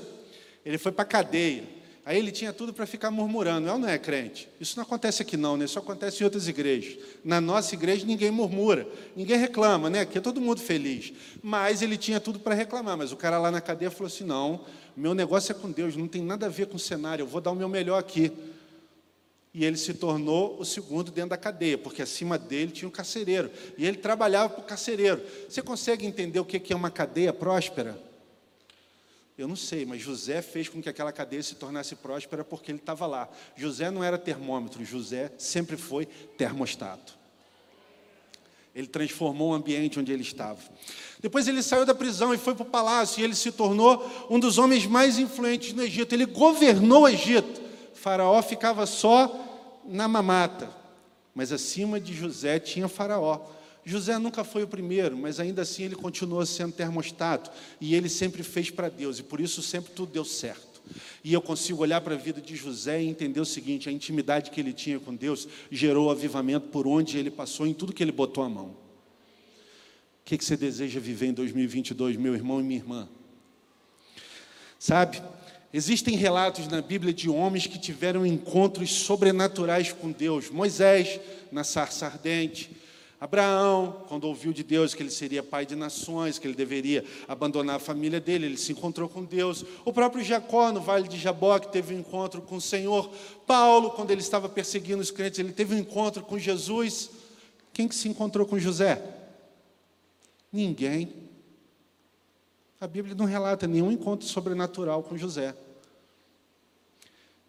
ele foi para a cadeia. Aí ele tinha tudo para ficar murmurando. Não, não é crente. Isso não acontece aqui não, né? Isso acontece em outras igrejas. Na nossa igreja ninguém murmura, ninguém reclama, né? Aqui é todo mundo feliz. Mas ele tinha tudo para reclamar. Mas o cara lá na cadeia falou assim: não, meu negócio é com Deus, não tem nada a ver com o cenário, eu vou dar o meu melhor aqui. E ele se tornou o segundo dentro da cadeia, porque acima dele tinha um carcereiro. E ele trabalhava para o carcereiro. Você consegue entender o que é uma cadeia próspera? Eu não sei, mas José fez com que aquela cadeia se tornasse próspera porque ele estava lá. José não era termômetro, José sempre foi termostato. Ele transformou o ambiente onde ele estava. Depois ele saiu da prisão e foi para o palácio, e ele se tornou um dos homens mais influentes no Egito. Ele governou o Egito. Faraó ficava só na mamata, mas acima de José tinha Faraó. José nunca foi o primeiro, mas ainda assim ele continuou sendo termostato e ele sempre fez para Deus e por isso sempre tudo deu certo. E eu consigo olhar para a vida de José e entender o seguinte: a intimidade que ele tinha com Deus gerou avivamento por onde ele passou, em tudo que ele botou a mão. O que, que você deseja viver em 2022, meu irmão e minha irmã? Sabe, existem relatos na Bíblia de homens que tiveram encontros sobrenaturais com Deus. Moisés, na sarça ardente. Abraão, quando ouviu de Deus que ele seria pai de nações, que ele deveria abandonar a família dele, ele se encontrou com Deus. O próprio Jacó, no vale de Jabó, que teve um encontro com o Senhor. Paulo, quando ele estava perseguindo os crentes, ele teve um encontro com Jesus. Quem que se encontrou com José? Ninguém. A Bíblia não relata nenhum encontro sobrenatural com José.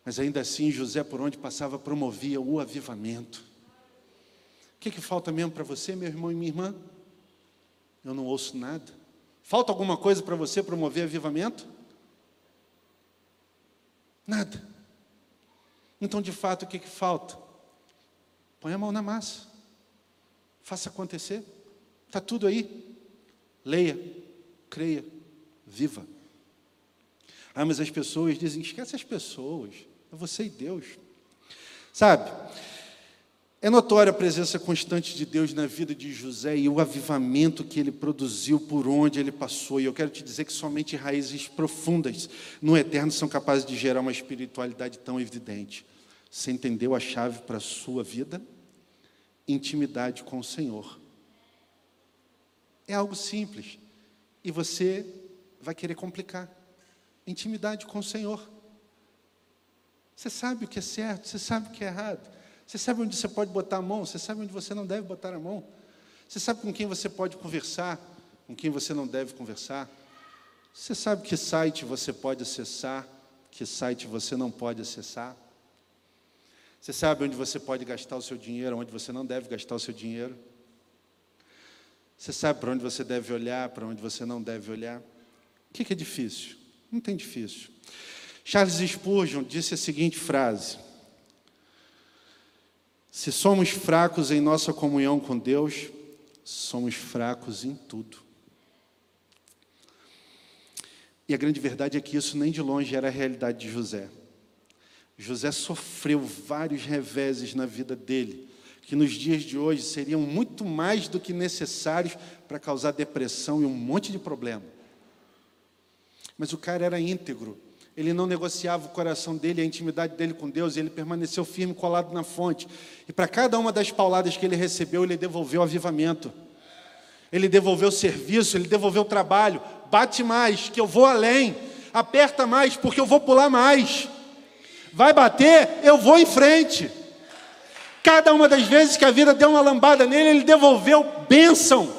Mas ainda assim, José, por onde passava, promovia o avivamento. O que, que falta mesmo para você, meu irmão e minha irmã? Eu não ouço nada. Falta alguma coisa para você promover avivamento? Nada. Então, de fato, o que, que falta? Põe a mão na massa. Faça acontecer. Está tudo aí. Leia, creia, viva. Ah, mas as pessoas dizem: esquece as pessoas. É você e Deus. Sabe? É notória a presença constante de Deus na vida de José e o avivamento que ele produziu por onde ele passou. E eu quero te dizer que somente raízes profundas no eterno são capazes de gerar uma espiritualidade tão evidente. Você entendeu a chave para a sua vida? Intimidade com o Senhor. É algo simples. E você vai querer complicar. Intimidade com o Senhor. Você sabe o que é certo, você sabe o que é errado. Você sabe onde você pode botar a mão, você sabe onde você não deve botar a mão. Você sabe com quem você pode conversar, com quem você não deve conversar. Você sabe que site você pode acessar, que site você não pode acessar. Você sabe onde você pode gastar o seu dinheiro, onde você não deve gastar o seu dinheiro. Você sabe para onde você deve olhar, para onde você não deve olhar. O que é difícil? Não tem difícil. Charles Spurgeon disse a seguinte frase: se somos fracos em nossa comunhão com Deus, somos fracos em tudo. E a grande verdade é que isso nem de longe era a realidade de José. José sofreu vários reveses na vida dele, que nos dias de hoje seriam muito mais do que necessários para causar depressão e um monte de problema. Mas o cara era íntegro, ele não negociava o coração dele, a intimidade dele com Deus, ele permaneceu firme, colado na fonte. E para cada uma das pauladas que ele recebeu, ele devolveu avivamento. Ele devolveu serviço, ele devolveu trabalho. Bate mais, que eu vou além. Aperta mais, porque eu vou pular mais. Vai bater, eu vou em frente. Cada uma das vezes que a vida deu uma lambada nele, ele devolveu bênção.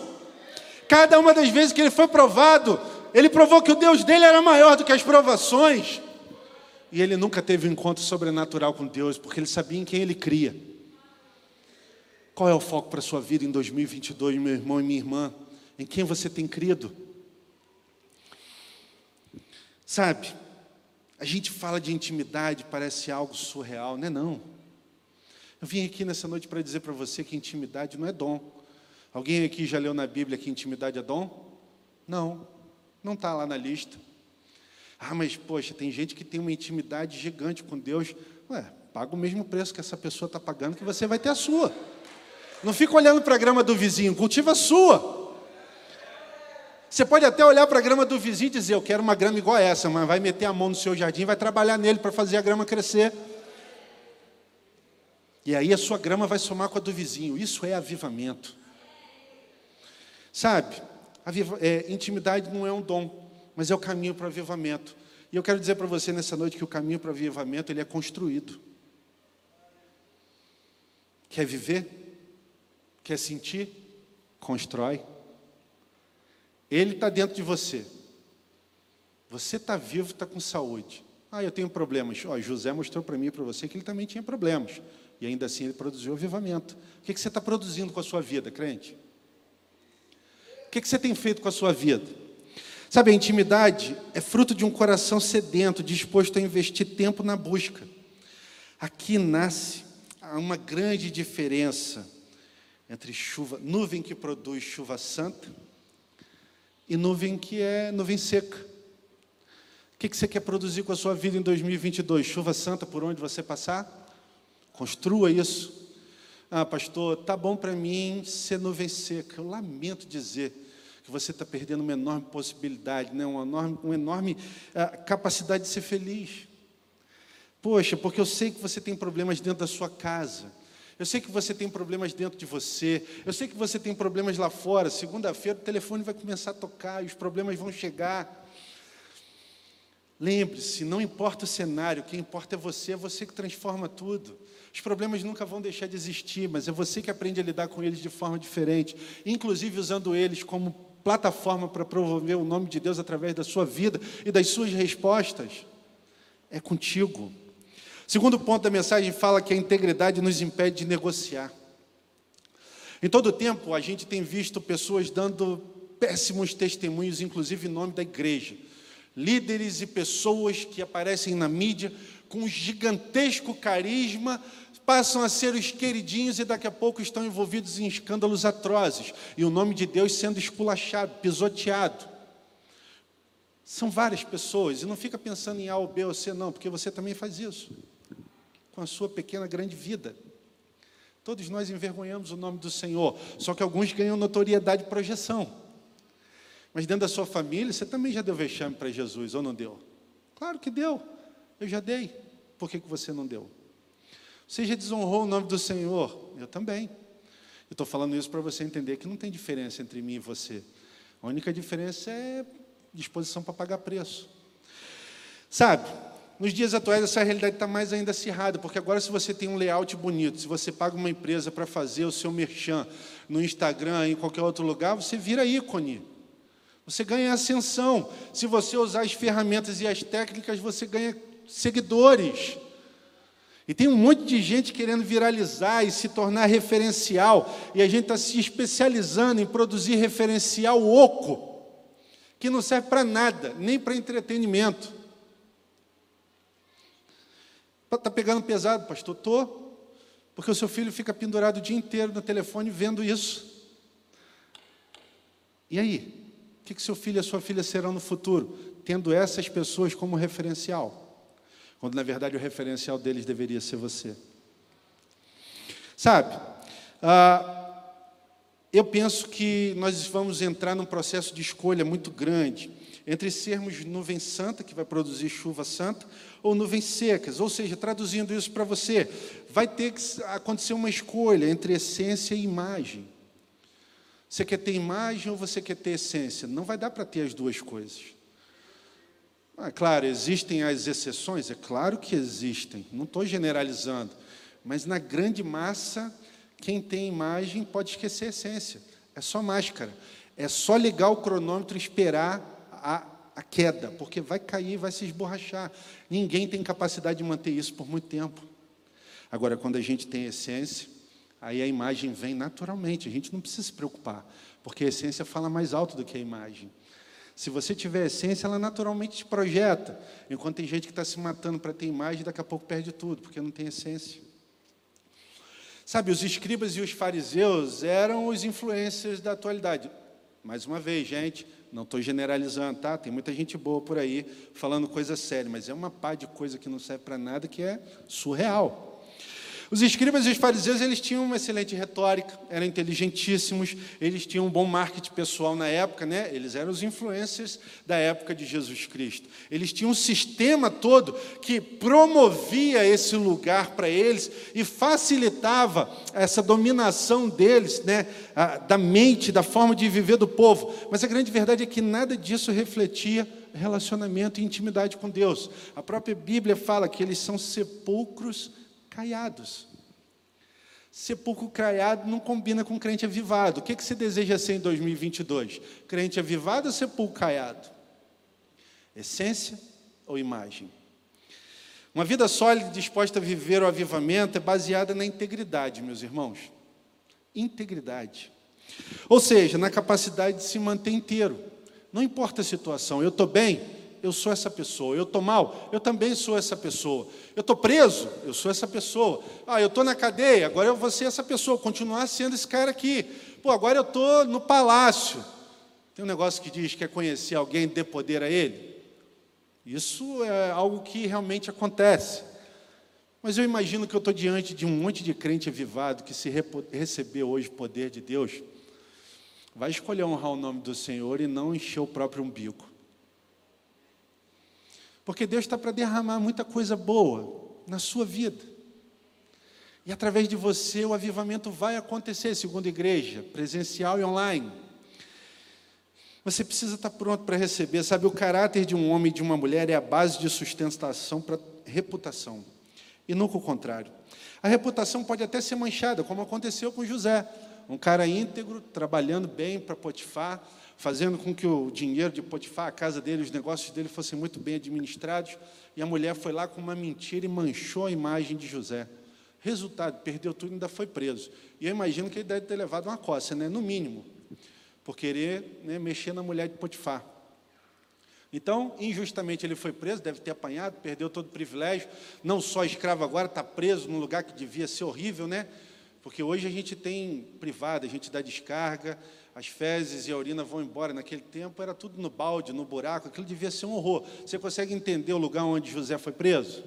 Cada uma das vezes que ele foi provado, ele provou que o Deus dele era maior do que as provações. E ele nunca teve um encontro sobrenatural com Deus, porque ele sabia em quem ele cria. Qual é o foco para a sua vida em 2022, meu irmão e minha irmã? Em quem você tem crido? Sabe, A gente fala de intimidade, parece algo surreal, não é não. Eu vim aqui nessa noite para dizer para você que intimidade não é dom. Alguém aqui já leu na Bíblia que intimidade é dom? Não, não está lá na lista. Ah, mas poxa, tem gente que tem uma intimidade gigante com Deus. Ué, paga o mesmo preço que essa pessoa está pagando, que você vai ter a sua. Não fica olhando para a grama do vizinho, cultiva a sua. Você pode até olhar para a grama do vizinho e dizer, eu quero uma grama igual a essa, mas vai meter a mão no seu jardim, vai trabalhar nele para fazer a grama crescer. E aí a sua grama vai somar com a do vizinho. Isso é avivamento. Sabe, é, intimidade não é um dom, mas é o caminho para o avivamento. E eu quero dizer para você nessa noite que o caminho para o avivamento ele é construído. Quer viver? Quer sentir? Constrói. Ele está dentro de você. Você está vivo, está com saúde. Ah, eu tenho problemas. Ó, José mostrou para mim e para você que ele também tinha problemas. E ainda assim ele produziu avivamento. O que, que você está produzindo com a sua vida, crente? O que, você tem feito com a sua vida? Sabe, a intimidade é fruto de um coração sedento, disposto a investir tempo na busca. Aqui nasce uma grande diferença entre chuva, nuvem que produz chuva santa e nuvem que é nuvem seca. O que você quer produzir com a sua vida em 2022? Chuva santa por onde você passar? Construa isso. Ah, pastor, tá bom para mim ser nuvem seca. Eu lamento dizer que você está perdendo uma enorme possibilidade, né? uma enorme, uma enorme uh, capacidade de ser feliz. Poxa, porque eu sei que você tem problemas dentro da sua casa. Eu sei que você tem problemas dentro de você. Eu sei que você tem problemas lá fora. Segunda-feira o telefone vai começar a tocar e os problemas vão chegar. Lembre-se, não importa o cenário, o que importa é você, é você que transforma tudo. Os problemas nunca vão deixar de existir, mas é você que aprende a lidar com eles de forma diferente, inclusive usando eles como plataforma para promover o nome de Deus através da sua vida e das suas respostas. É contigo. Segundo ponto da mensagem fala que a integridade nos impede de negociar. Em todo o tempo, a gente tem visto pessoas dando péssimos testemunhos, inclusive em nome da igreja. Líderes e pessoas que aparecem na mídia com gigantesco carisma, passam a ser os queridinhos e daqui a pouco estão envolvidos em escândalos atrozes. E o nome de Deus sendo esculachado, pisoteado. São várias pessoas, e não fica pensando em A ou B ou C, não, porque você também faz isso com a sua pequena, grande vida. Todos nós envergonhamos o nome do Senhor, só que alguns ganham notoriedade e projeção. Mas dentro da sua família, você também já deu vexame para Jesus, ou não deu? Claro que deu, eu já dei. Por que, que você não deu? Você já desonrou o nome do Senhor? Eu também. Eu estou falando isso para você entender que não tem diferença entre mim e você. A única diferença é disposição para pagar preço. Sabe, nos dias atuais, essa realidade está mais ainda acirrada, porque agora, se você tem um layout bonito, se você paga uma empresa para fazer o seu merchan no Instagram, em qualquer outro lugar, você vira ícone. Você ganha ascensão. Se você usar as ferramentas e as técnicas, você ganha seguidores. E tem um monte de gente querendo viralizar e se tornar referencial, e a gente está se especializando em produzir referencial oco, que não serve para nada, nem para entretenimento. Está pegando pesado, pastor? Estou. Porque o seu filho fica pendurado o dia inteiro no telefone vendo isso. E aí? Que, que seu filho e sua filha serão no futuro? Tendo essas pessoas como referencial. Quando na verdade o referencial deles deveria ser você. Sabe? Ah, eu penso que nós vamos entrar num processo de escolha muito grande entre sermos nuvem santa, que vai produzir chuva santa, ou nuvens secas. Ou seja, traduzindo isso para você, vai ter que acontecer uma escolha entre essência e imagem. Você quer ter imagem ou você quer ter essência? Não vai dar para ter as duas coisas. Ah, claro, existem as exceções? É claro que existem, não estou generalizando. Mas na grande massa, quem tem imagem pode esquecer a essência. É só máscara. É só ligar o cronômetro e esperar a a queda, porque vai cair, vai se esborrachar. Ninguém tem capacidade de manter isso por muito tempo. Agora, quando a gente tem essência, aí a imagem vem naturalmente, a gente não precisa se preocupar, porque a essência fala mais alto do que a imagem. Se você tiver essência, ela naturalmente te projeta. Enquanto tem gente que está se matando para ter imagem, daqui a pouco perde tudo, porque não tem essência. Sabe, os escribas e os fariseus eram os influencers da atualidade. Mais uma vez, gente, não estou generalizando, tá? Tem muita gente boa por aí falando coisa séria, mas é uma pá de coisa que não serve para nada que é surreal. Os escribas e os fariseus, eles tinham uma excelente retórica, eram inteligentíssimos, eles tinham um bom marketing pessoal na época, né? Eles eram os influencers da época de Jesus Cristo. Eles tinham um sistema todo que promovia esse lugar para eles e facilitava essa dominação deles, né? da mente, da forma de viver do povo. Mas a grande verdade é que nada disso refletia relacionamento e intimidade com Deus. A própria Bíblia fala que eles são sepulcros caiados. Sepulcro caiado não combina com crente avivado. O que, que você deseja ser em 2022? Crente avivado ou sepulcro caiado? Essência ou imagem? Uma vida sólida e disposta a viver o avivamento é baseada na integridade, meus irmãos. Integridade. Ou seja, na capacidade de se manter inteiro. Não importa a situação, eu estou bem, eu sou essa pessoa. Eu estou mal, eu também sou essa pessoa. Eu estou preso, eu sou essa pessoa. Ah, eu estou na cadeia, agora eu vou ser essa pessoa, continuar sendo esse cara aqui. Pô, agora eu estou no palácio. Tem um negócio que diz que é conhecer alguém, dê poder a ele. Isso é algo que realmente acontece. Mas eu imagino que eu estou diante de um monte de crente avivado que, se receber hoje o poder de Deus, vai escolher honrar o nome do Senhor e não encher o próprio umbigo. Porque Deus está para derramar muita coisa boa na sua vida. E através de você o avivamento vai acontecer, segundo a igreja, presencial e online. Você precisa estar pronto para receber. Sabe, o caráter de um homem e de uma mulher é a base de sustentação para reputação. E nunca o contrário. A reputação pode até ser manchada, como aconteceu com José. Um cara íntegro, trabalhando bem para Potifar, fazendo com que o dinheiro de Potifar, a casa dele, os negócios dele fossem muito bem administrados, e a mulher foi lá com uma mentira e manchou a imagem de José. Resultado, perdeu tudo e ainda foi preso. E eu imagino que ele deve ter levado uma coça, né? no mínimo, por querer né, mexer na mulher de Potifar. Então, injustamente ele foi preso, deve ter apanhado, perdeu todo o privilégio, não só escravo agora, está preso num lugar que devia ser horrível, né? Porque hoje a gente tem privado, a gente dá descarga, as fezes e a urina vão embora. Naquele tempo era tudo no balde, no buraco, aquilo devia ser um horror. Você consegue entender o lugar onde José foi preso?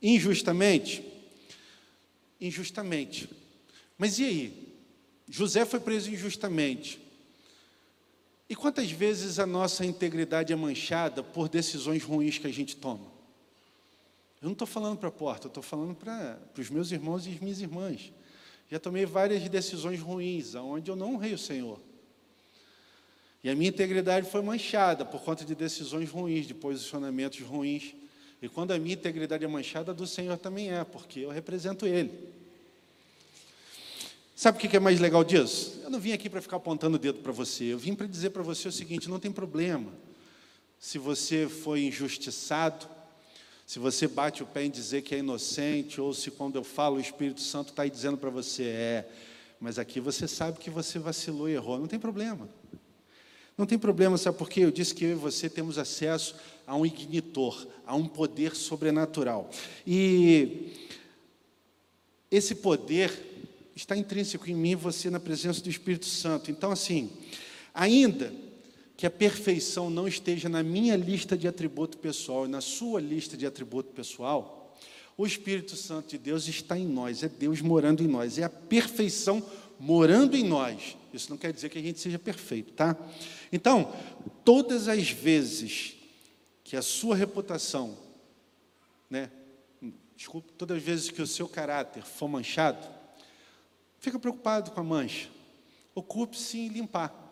Injustamente? Injustamente. Mas e aí? José foi preso injustamente. E quantas vezes a nossa integridade é manchada por decisões ruins que a gente toma? Eu não estou falando para a porta, eu estou falando para, os meus irmãos e as minhas irmãs. Já tomei várias decisões ruins, onde eu não honrei o Senhor. E a minha integridade foi manchada por conta de decisões ruins, de posicionamentos ruins. E quando a minha integridade é manchada, do Senhor também é, porque eu represento Ele. Sabe o que é mais legal disso? Eu não vim aqui para ficar apontando o dedo para você, eu vim para dizer para você o seguinte: não tem problema. Se você foi injustiçado, se você bate o pé em dizer que é inocente, ou se quando eu falo o Espírito Santo está aí dizendo para você, é, mas aqui você sabe que você vacilou e errou, não tem problema. Não tem problema, sabe por quê? Eu disse que eu e você temos acesso a um ignitor, a um poder sobrenatural. E esse poder está intrínseco em mim e você na presença do Espírito Santo. Então, assim, ainda que a perfeição não esteja na minha lista de atributo pessoal e na sua lista de atributo pessoal, o Espírito Santo de Deus está em nós, é Deus morando em nós, é a perfeição morando em nós. Isso não quer dizer que a gente seja perfeito, tá? Então, todas as vezes que a sua reputação, né, desculpa, todas as vezes que o seu caráter for manchado, fica preocupado com a mancha. Ocupe-se em limpar.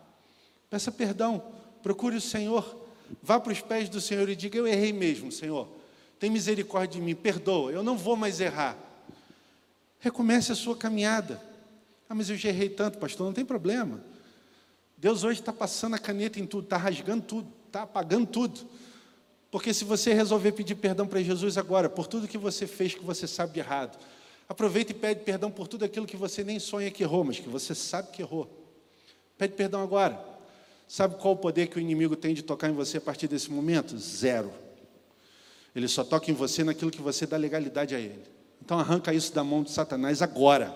Peça perdão, procure o Senhor, vá para os pés do Senhor e diga: Eu errei mesmo, Senhor. Tem misericórdia de mim, perdoa, eu não vou mais errar. Recomece a sua caminhada. Ah, mas eu já errei tanto, pastor, não tem problema. Deus hoje está passando a caneta em tudo, está rasgando tudo, está apagando tudo. Porque se você resolver pedir perdão para Jesus agora, por tudo que você fez que você sabe de errado, aproveita e pede perdão por tudo aquilo que você nem sonha que errou, mas que você sabe que errou. Pede perdão agora. Sabe qual o poder que o inimigo tem de tocar em você a partir desse momento? Zero. Ele só toca em você naquilo que você dá legalidade a ele. Então arranca isso da mão de Satanás agora,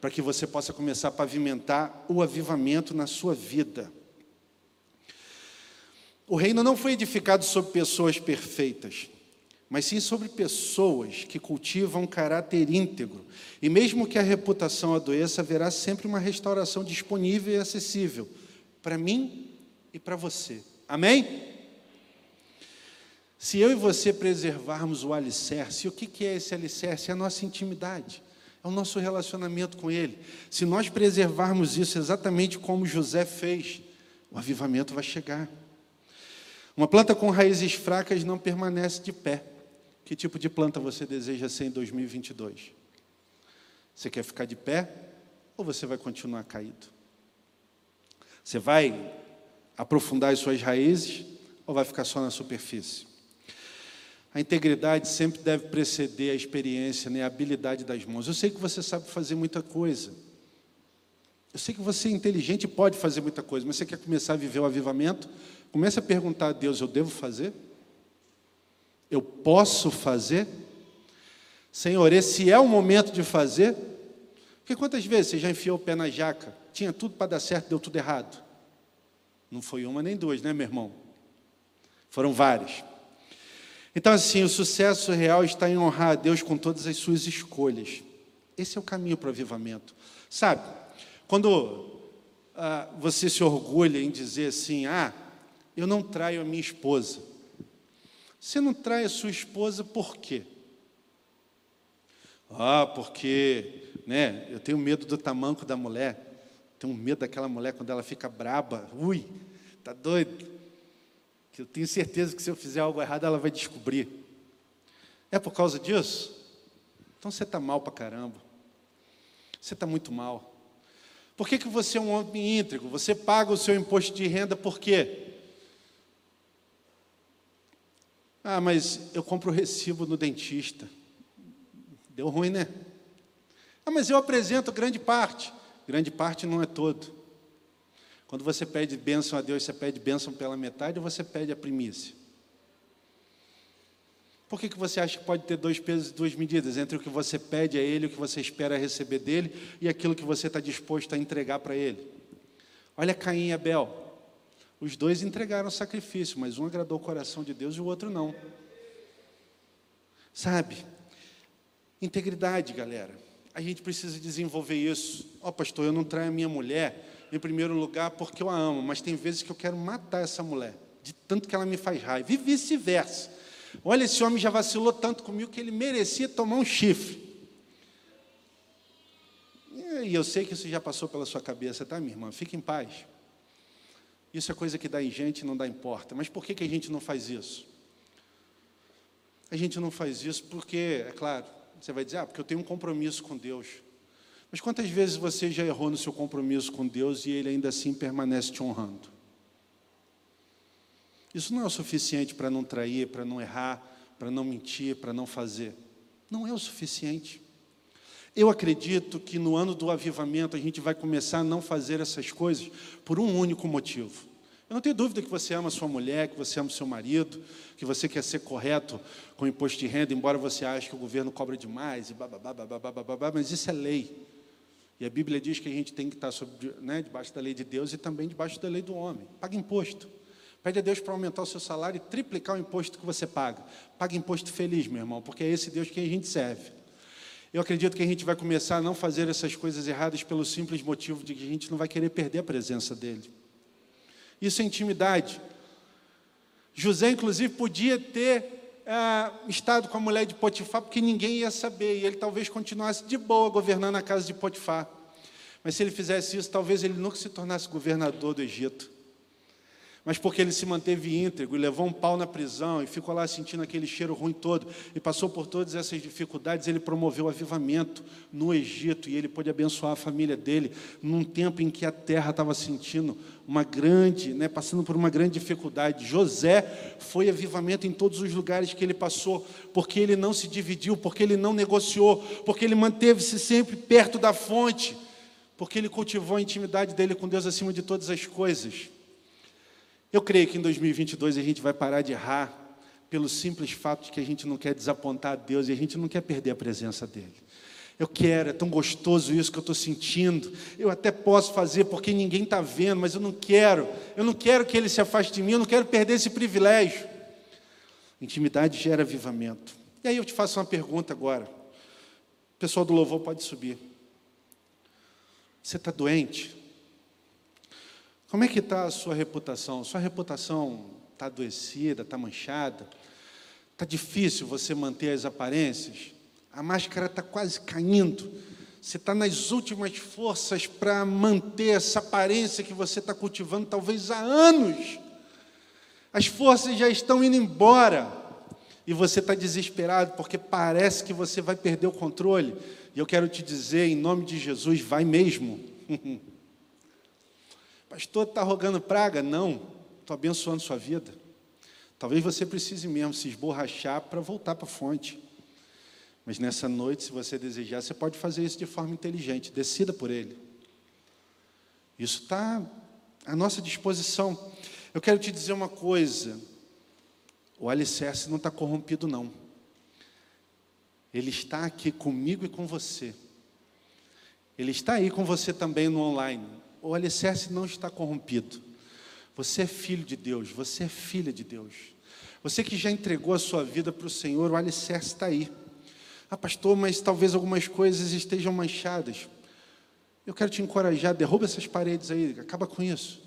para que você possa começar a pavimentar o avivamento na sua vida. O reino não foi edificado sobre pessoas perfeitas, mas sim sobre pessoas que cultivam um caráter íntegro. E mesmo que a reputação adoeça, haverá sempre uma restauração disponível e acessível para mim e para você. Amém? Se eu e você preservarmos o alicerce, o que é esse alicerce? É a nossa intimidade, é o nosso relacionamento com Ele. Se nós preservarmos isso exatamente como José fez, o avivamento vai chegar. Uma planta com raízes fracas não permanece de pé. Que tipo de planta você deseja ser em 2022? Você quer ficar de pé ou você vai continuar caído? Você vai aprofundar as suas raízes ou vai ficar só na superfície? A integridade sempre deve preceder a experiência, né, a habilidade das mãos. Eu sei que você sabe fazer muita coisa. Eu sei que você é inteligente e pode fazer muita coisa, mas você quer começar a viver o avivamento? Comece a perguntar a Deus: eu devo fazer? Eu posso fazer? Senhor, esse é o momento de fazer? Porque quantas vezes você já enfiou o pé na jaca? Tinha tudo para dar certo, deu tudo errado. Não foi uma nem duas, né, meu irmão? Foram várias. Então, assim, o sucesso real está em honrar a Deus com todas as suas escolhas. Esse é o caminho para o avivamento. Sabe, quando ah, você se orgulha em dizer assim, ah, eu não traio a minha esposa. Você não trai a sua esposa por quê? Ah, porque né, eu tenho medo do tamanco da mulher. Tenho medo daquela mulher quando ela fica braba. Ui, tá doido? Que eu tenho certeza que se eu fizer algo errado, ela vai descobrir. É por causa disso? Então você está mal para caramba. Você está muito mal. Por que, que você é um homem íntegro? Você paga o seu imposto de renda por quê? Ah, mas eu compro o recibo no dentista. Deu ruim, né? Ah, mas eu apresento grande parte. Grande parte não é todo. Quando você pede bênção a Deus, você pede bênção pela metade ou você pede a primícia? Por que, que você acha que pode ter dois pesos e duas medidas entre o que você pede a Ele, o que você espera receber dele e aquilo que você está disposto a entregar para Ele? Olha Caim e Abel. Os dois entregaram sacrifício, mas um agradou o coração de Deus e o outro não. Sabe? Integridade, galera. A gente precisa desenvolver isso. Ó, oh, pastor, eu não traio a minha mulher em primeiro lugar porque eu a amo, mas tem vezes que eu quero matar essa mulher, de tanto que ela me faz raiva. E vice-versa. Olha, esse homem já vacilou tanto comigo que ele merecia tomar um chifre. E eu sei que isso já passou pela sua cabeça, tá, minha irmã? Fique em paz. Isso é coisa que dá em gente, não dá em porta. Mas por que, que a gente não faz isso? A gente não faz isso porque, é claro, você vai dizer, ah, porque eu tenho um compromisso com Deus. Mas quantas vezes você já errou no seu compromisso com Deus e Ele ainda assim permanece te honrando? Isso não é o suficiente para não trair, para não errar, para não mentir, para não fazer. Não é o suficiente. Eu acredito que no ano do avivamento a gente vai começar a não fazer essas coisas por um único motivo. Eu não tenho dúvida que você ama sua mulher, que você ama seu marido, que você quer ser correto com o imposto de renda, embora você ache que o governo cobra demais, e bababá, bababá, bababá, mas isso é lei. E a Bíblia diz que a gente tem que estar sobre, né, debaixo da lei de Deus e também debaixo da lei do homem. Paga imposto. Pede a Deus para aumentar o seu salário e triplicar o imposto que você paga. Paga imposto feliz, meu irmão, porque é esse Deus que a gente serve. Eu acredito que a gente vai começar a não fazer essas coisas erradas pelo simples motivo de que a gente não vai querer perder a presença dele. Isso é intimidade. José, inclusive, podia ter é, estado com a mulher de Potifar, porque ninguém ia saber, e ele talvez continuasse de boa governando a casa de Potifar. Mas se ele fizesse isso, talvez ele nunca se tornasse governador do Egito mas porque ele se manteve íntegro e levou um pau na prisão e ficou lá sentindo aquele cheiro ruim todo e passou por todas essas dificuldades, ele promoveu avivamento no Egito e ele pôde abençoar a família dele num tempo em que a terra estava sentindo uma grande, né, passando por uma grande dificuldade. José foi avivamento em todos os lugares que ele passou, porque ele não se dividiu, porque ele não negociou, porque ele manteve-se sempre perto da fonte, porque ele cultivou a intimidade dele com Deus acima de todas as coisas. Eu creio que em 2022 a gente vai parar de errar pelo simples fato de que a gente não quer desapontar a Deus e a gente não quer perder a presença dEle. Eu quero, é tão gostoso isso que eu estou sentindo. Eu até posso fazer porque ninguém está vendo, mas eu não quero. Eu não quero que ele se afaste de mim, eu não quero perder esse privilégio. Intimidade gera avivamento. E aí eu te faço uma pergunta agora. O pessoal do louvor pode subir. Você está doente? Como é que está a sua reputação? Sua reputação está adoecida, está manchada? Está difícil você manter as aparências? a máscara está quase caindo, você está nas últimas forças para manter essa aparência que você está cultivando, talvez há anos. As forças já estão indo embora e você está desesperado porque parece que você vai perder o controle. E eu quero te dizer, em nome de Jesus, vai mesmo. [laughs] Pastor, está rogando praga? Não, estou abençoando sua vida. Talvez você precise mesmo se esborrachar para voltar para a fonte. Mas nessa noite, se você desejar, você pode fazer isso de forma inteligente, decida por ele. Isso está à nossa disposição. Eu quero te dizer uma coisa: o alicerce não está corrompido, não. Ele está aqui comigo e com você. Ele está aí com você também no online. O alicerce não está corrompido. Você é filho de Deus, você é filha de Deus. Você que já entregou a sua vida para o Senhor, o alicerce está aí. Ah, pastor, mas talvez algumas coisas estejam manchadas. Eu quero te encorajar, derruba essas paredes aí, acaba com isso.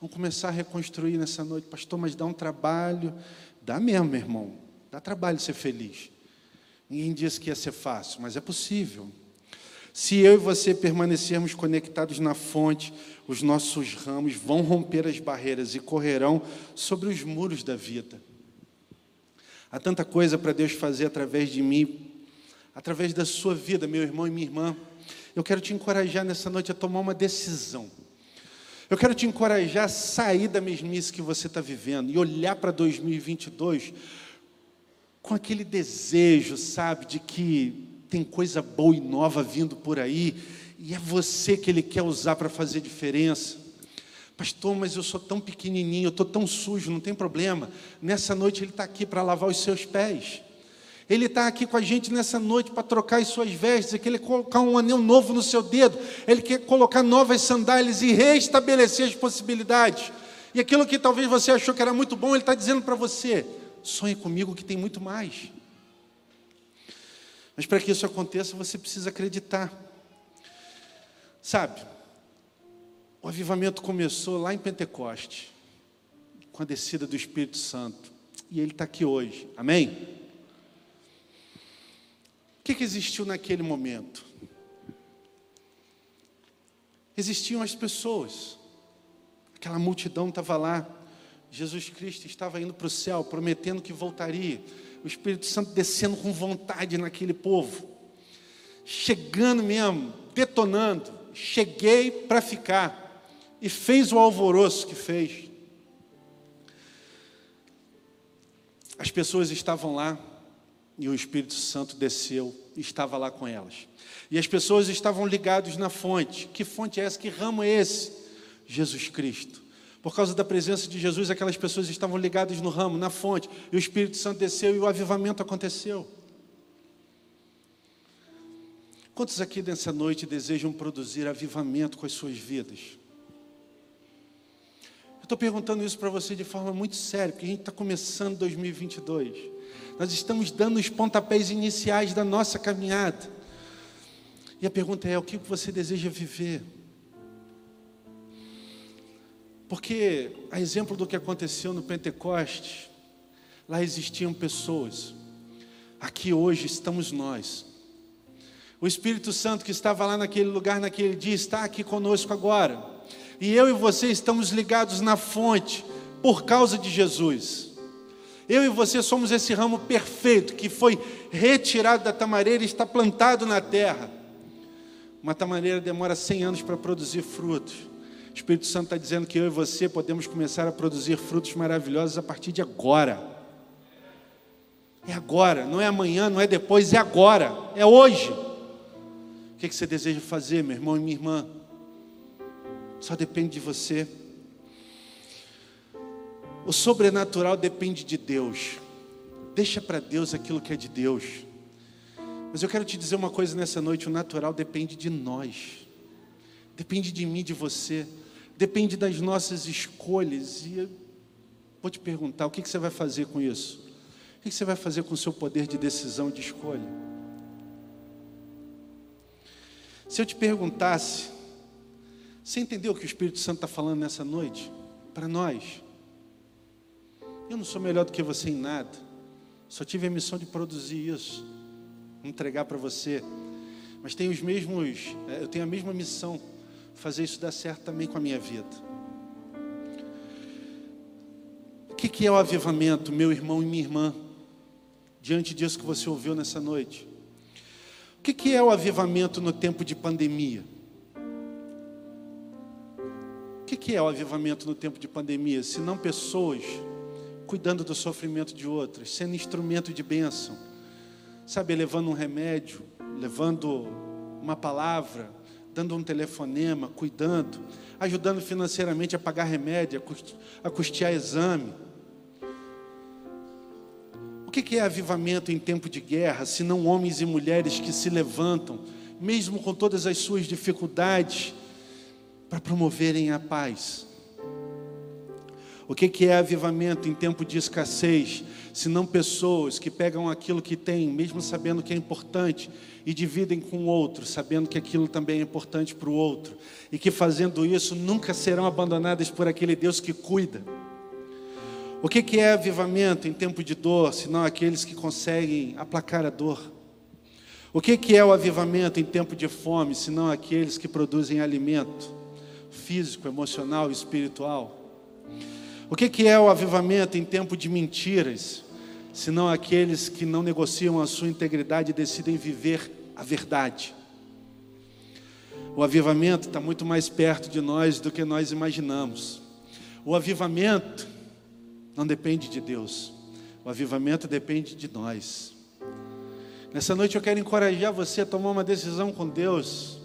Vamos começar a reconstruir nessa noite. Pastor, mas dá um trabalho. Dá mesmo, meu irmão. Dá trabalho ser feliz. Ninguém disse que ia ser fácil, mas é possível. Se eu e você permanecermos conectados na fonte, os nossos ramos vão romper as barreiras e correrão sobre os muros da vida. Há tanta coisa para Deus fazer através de mim, através da sua vida, meu irmão e minha irmã. Eu quero te encorajar nessa noite a tomar uma decisão. Eu quero te encorajar a sair da mesmice que você está vivendo e olhar para 2022 com aquele desejo, sabe, de que tem coisa boa e nova vindo por aí e é você que Ele quer usar para fazer diferença. Pastor, mas eu sou tão pequenininho, eu estou tão sujo, não tem problema. Nessa noite Ele está aqui para lavar os seus pés. Ele está aqui com a gente nessa noite para trocar as suas vestes, Ele quer colocar um anel novo no seu dedo, Ele quer colocar novas sandálias e restabelecer as possibilidades. E aquilo que talvez você achou que era muito bom, Ele está dizendo para você: sonhe comigo que tem muito mais. Mas para que isso aconteça, você precisa acreditar. Sabe, o avivamento começou lá em Pentecoste, com a descida do Espírito Santo, e ele está aqui hoje, amém? que, que existiu naquele momento? Existiam as pessoas, aquela multidão estava lá, Jesus Cristo estava indo para o céu, prometendo que voltaria, o Espírito Santo descendo com vontade naquele povo, chegando mesmo, detonando, cheguei para ficar, e fez o alvoroço que fez. As pessoas estavam lá, e o Espírito Santo desceu e estava lá com elas. E as pessoas estavam ligadas na fonte. Que fonte é essa? Que ramo é esse? Jesus Cristo. Por causa da presença de Jesus, aquelas pessoas estavam ligadas no ramo, na fonte. E o Espírito Santo desceu e o avivamento aconteceu. Quantos aqui nessa noite desejam produzir avivamento com as suas vidas? Eu estou perguntando isso para você de forma muito séria, porque a gente está começando 2022. Nós estamos dando os pontapés iniciais da nossa caminhada. E a pergunta é: o que você deseja viver? Porque, a exemplo do que aconteceu no Pentecoste, lá existiam pessoas, aqui hoje estamos nós. O Espírito Santo que estava lá naquele lugar, naquele dia, está aqui conosco agora. E eu e você estamos ligados na fonte por causa de Jesus. Eu e você somos esse ramo perfeito que foi retirado da tamareira e está plantado na terra. Uma tamareira demora 100 anos para produzir frutos. O Espírito Santo está dizendo que eu e você podemos começar a produzir frutos maravilhosos a partir de agora. É agora, não é amanhã, não é depois, é agora, é hoje. O que você deseja fazer, meu irmão e minha irmã? Só depende de você. O sobrenatural depende de Deus. Deixa para Deus aquilo que é de Deus. Mas eu quero te dizer uma coisa nessa noite: o natural depende de nós, depende de mim, de você, depende das nossas escolhas. E vou te perguntar: o que você vai fazer com isso? O que você vai fazer com o seu poder de decisão, de escolha? Se eu te perguntasse, você entendeu o que o Espírito Santo está falando nessa noite? Para nós. Eu não sou melhor do que você em nada. Só tive a missão de produzir isso, entregar para você. Mas tenho os mesmos, é, eu tenho a mesma missão, fazer isso dar certo também com a minha vida. O que é o avivamento, meu irmão e minha irmã? Diante disso que você ouviu nessa noite. O que é o avivamento no tempo de pandemia? O que é o avivamento no tempo de pandemia? Se não pessoas cuidando do sofrimento de outras, sendo instrumento de bênção, sabe, levando um remédio, levando uma palavra, dando um telefonema, cuidando, ajudando financeiramente a pagar remédio, a custear exame. O que é avivamento em tempo de guerra, se não homens e mulheres que se levantam, mesmo com todas as suas dificuldades, para promoverem a paz? O que é avivamento em tempo de escassez? Se não pessoas que pegam aquilo que têm, mesmo sabendo que é importante, e dividem com o outro, sabendo que aquilo também é importante para o outro, e que fazendo isso nunca serão abandonadas por aquele Deus que cuida. O que é avivamento em tempo de dor, senão aqueles que conseguem aplacar a dor? O que é o avivamento em tempo de fome, senão aqueles que produzem alimento físico, emocional espiritual? O que é o avivamento em tempo de mentiras, senão aqueles que não negociam a sua integridade e decidem viver a verdade? O avivamento está muito mais perto de nós do que nós imaginamos. O avivamento não depende de Deus, o avivamento depende de nós. Nessa noite eu quero encorajar você a tomar uma decisão com Deus.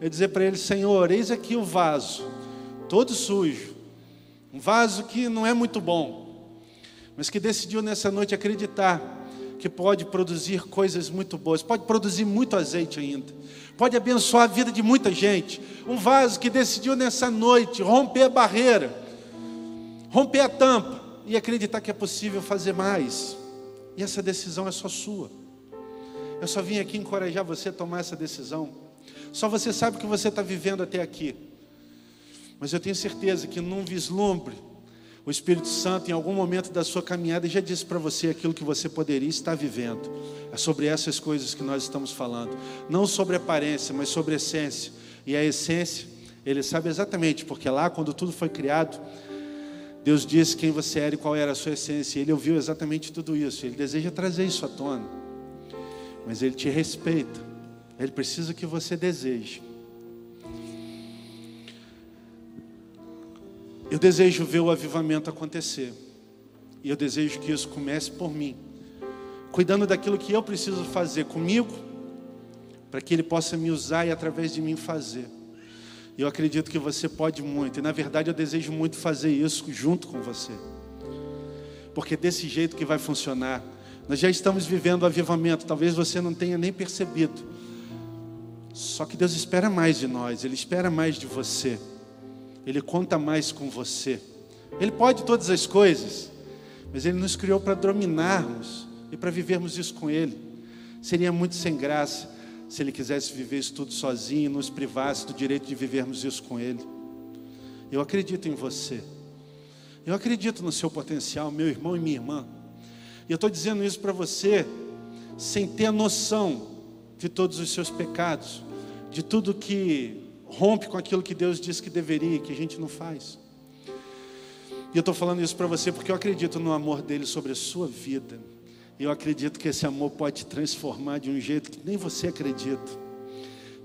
Eu dizer para Ele: Senhor, eis aqui o vaso, todo sujo um vaso que não é muito bom, mas que decidiu nessa noite acreditar que pode produzir coisas muito boas, pode produzir muito azeite ainda, pode abençoar a vida de muita gente. Um vaso que decidiu nessa noite romper a barreira, romper a tampa e acreditar que é possível fazer mais. E essa decisão é só sua. Eu só vim aqui encorajar você a tomar essa decisão. Só você sabe o que você está vivendo até aqui. Mas eu tenho certeza que num vislumbre, o Espírito Santo, em algum momento da sua caminhada, já disse para você aquilo que você poderia estar vivendo. É sobre essas coisas que nós estamos falando. Não sobre aparência, mas sobre essência. E a essência, ele sabe exatamente, porque lá, quando tudo foi criado, Deus disse quem você era e qual era a sua essência. Ele ouviu exatamente tudo isso. Ele deseja trazer isso à tona. Mas ele te respeita. Ele precisa que você deseje. Eu desejo ver o avivamento acontecer. E eu desejo que isso comece por mim, cuidando daquilo que eu preciso fazer comigo, para que Ele possa me usar e através de mim fazer. Eu acredito que você pode muito, e na verdade eu desejo muito fazer isso junto com você, porque desse jeito que vai funcionar. Nós já estamos vivendo o avivamento, talvez você não tenha nem percebido. Só que Deus espera mais de nós, Ele espera mais de você. Ele conta mais com você. Ele pode todas as coisas, mas Ele nos criou para dominarmos e para vivermos isso com Ele. Seria muito sem graça se Ele quisesse viver isso tudo sozinho e nos privasse do direito de vivermos isso com Ele. Eu acredito em você. Eu acredito no seu potencial, meu irmão e minha irmã. E eu estou dizendo isso para você sem ter a noção de todos os seus pecados, de tudo que rompe com aquilo que Deus disse que deveria, que a gente não faz. E eu estou falando isso para você porque eu acredito no amor dele sobre a sua vida. Eu acredito que esse amor pode te transformar de um jeito que nem você acredita.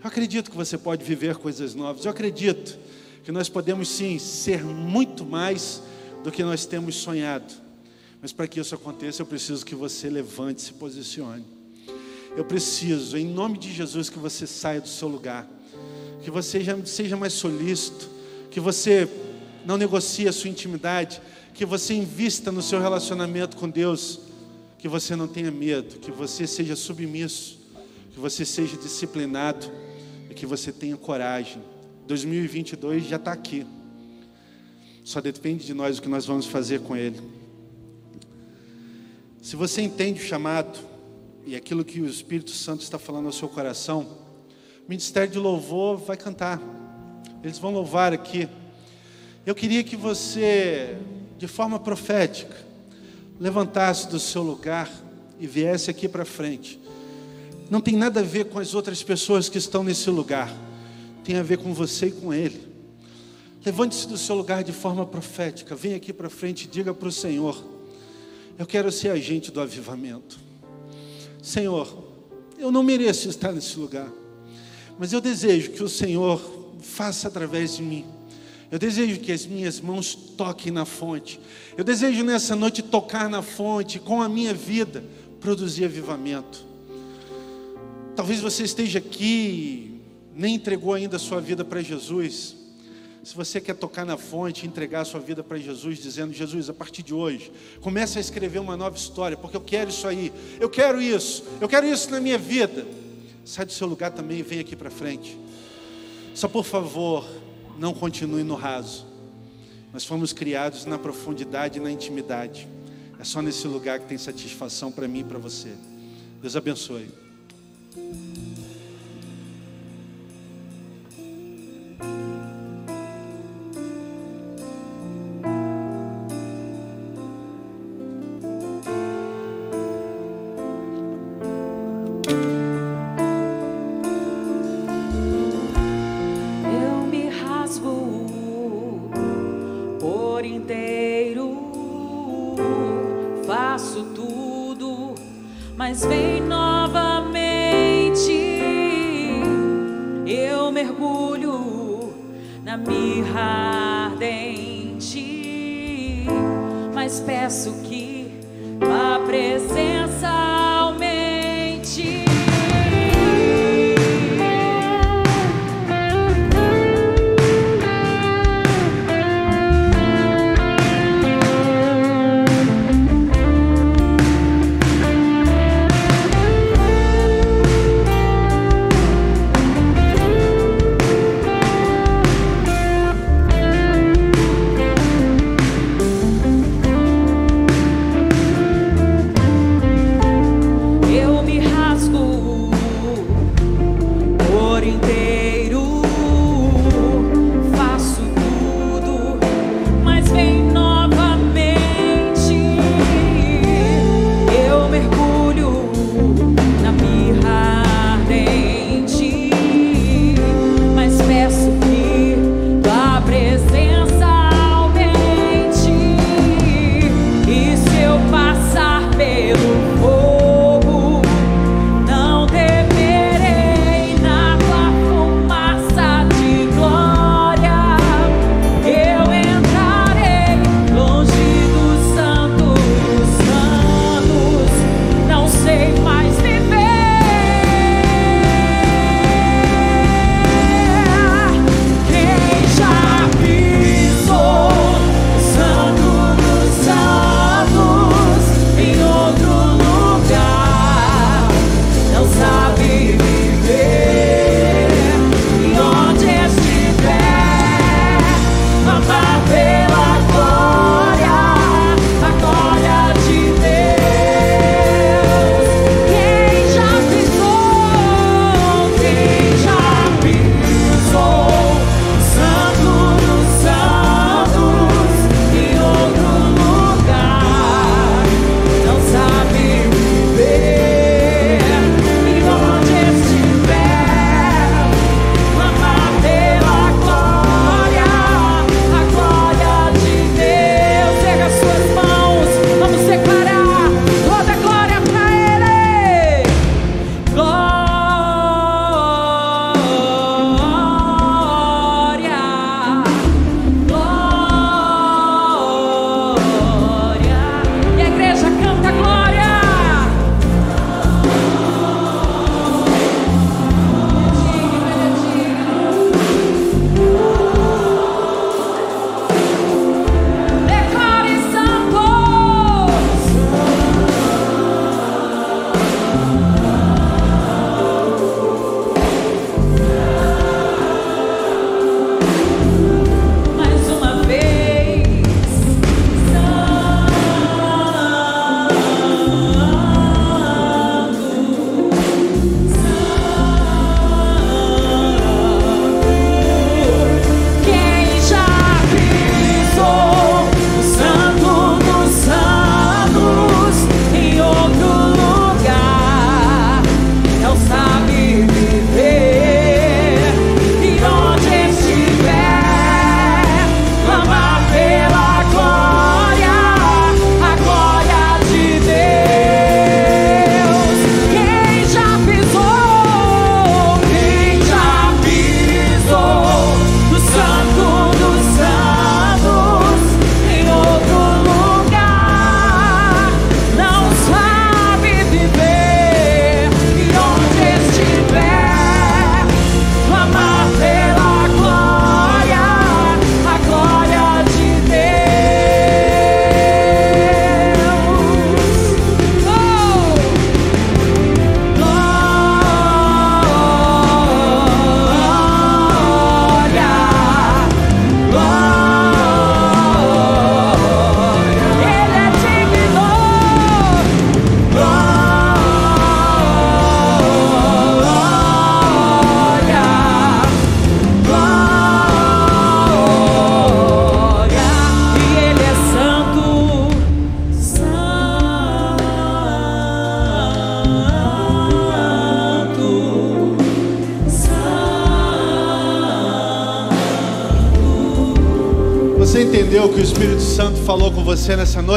Eu acredito que você pode viver coisas novas. Eu acredito que nós podemos sim ser muito mais do que nós temos sonhado. Mas para que isso aconteça, eu preciso que você levante, se posicione. Eu preciso, em nome de Jesus, que você saia do seu lugar que você já seja mais solícito, que você não negocie a sua intimidade, que você invista no seu relacionamento com Deus, que você não tenha medo, que você seja submisso, que você seja disciplinado e que você tenha coragem. 2022 já está aqui. Só depende de nós o que nós vamos fazer com ele. Se você entende o chamado e aquilo que o Espírito Santo está falando ao seu coração, ministério de louvor vai cantar. Eles vão louvar aqui. Eu queria que você, de forma profética, levantasse do seu lugar e viesse aqui para frente. Não tem nada a ver com as outras pessoas que estão nesse lugar, tem a ver com você e com Ele. Levante-se do seu lugar de forma profética, venha aqui para frente e diga para o Senhor: Eu quero ser agente do avivamento. Senhor, eu não mereço estar nesse lugar, mas eu desejo que o Senhor faça através de mim eu desejo que as minhas mãos toquem na fonte. Eu desejo nessa noite tocar na fonte, com a minha vida, produzir avivamento. Talvez você esteja aqui, nem entregou ainda a sua vida para Jesus. Se você quer tocar na fonte, entregar a sua vida para Jesus, dizendo: Jesus, a partir de hoje, comece a escrever uma nova história, porque eu quero isso aí, eu quero isso, eu quero isso na minha vida. Sai do seu lugar também e vem aqui para frente. Só por favor, não continue no raso. Nós fomos criados na profundidade e na intimidade. É só nesse lugar que tem satisfação para mim e para você. Deus abençoe. thank you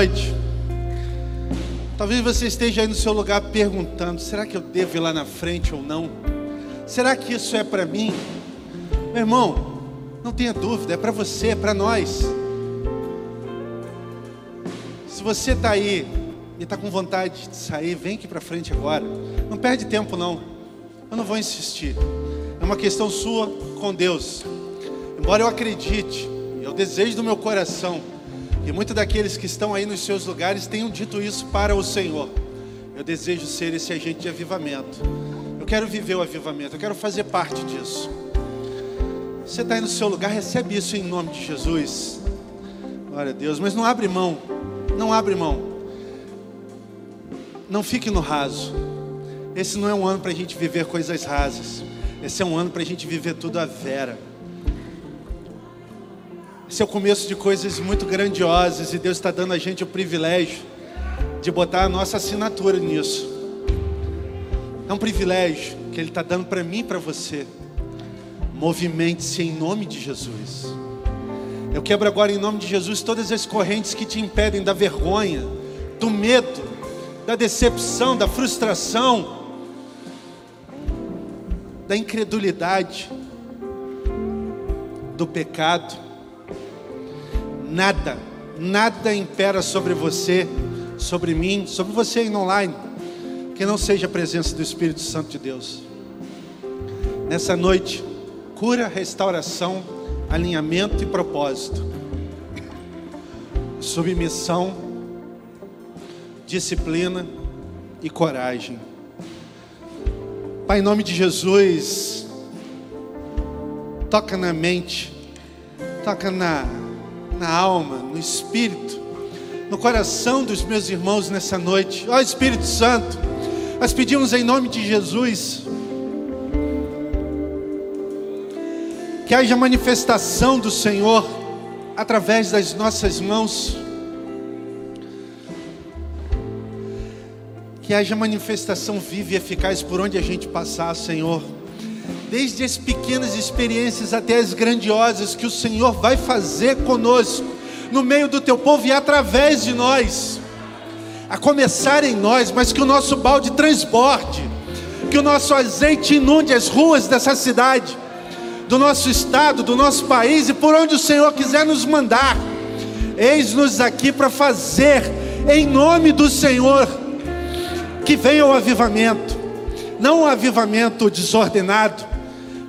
noite? Talvez você esteja aí no seu lugar perguntando: será que eu devo ir lá na frente ou não? Será que isso é para mim? Meu irmão, não tenha dúvida, é para você, é para nós. Se você está aí e está com vontade de sair, vem aqui para frente agora. Não perde tempo não. Eu não vou insistir. É uma questão sua com Deus. Embora eu acredite, eu desejo do meu coração que muitos daqueles que estão aí nos seus lugares tenham dito isso para o Senhor. Eu desejo ser esse agente de avivamento. Eu quero viver o avivamento, eu quero fazer parte disso. Você está aí no seu lugar, recebe isso em nome de Jesus. Glória a Deus, mas não abre mão, não abre mão. Não fique no raso. Esse não é um ano para a gente viver coisas rasas. Esse é um ano para a gente viver tudo à vera. Esse é o começo de coisas muito grandiosas e Deus está dando a gente o privilégio de botar a nossa assinatura nisso. É um privilégio que Ele está dando para mim e para você. Movimente-se em nome de Jesus. Eu quebro agora em nome de Jesus todas as correntes que te impedem da vergonha, do medo, da decepção, da frustração, da incredulidade, do pecado nada, nada impera sobre você, sobre mim, sobre você aí online, que não seja a presença do Espírito Santo de Deus. Nessa noite, cura, restauração, alinhamento e propósito, submissão, disciplina e coragem. Pai, em nome de Jesus, toca na mente, toca na na alma, no espírito, no coração dos meus irmãos nessa noite. Ó Espírito Santo, nós pedimos em nome de Jesus que haja manifestação do Senhor através das nossas mãos. Que haja manifestação viva e eficaz por onde a gente passar, Senhor desde as pequenas experiências até as grandiosas que o Senhor vai fazer conosco, no meio do teu povo e através de nós, a começar em nós, mas que o nosso balde transborde, que o nosso azeite inunde as ruas dessa cidade, do nosso estado, do nosso país e por onde o Senhor quiser nos mandar. Eis-nos aqui para fazer, em nome do Senhor, que venha o avivamento, não um avivamento desordenado,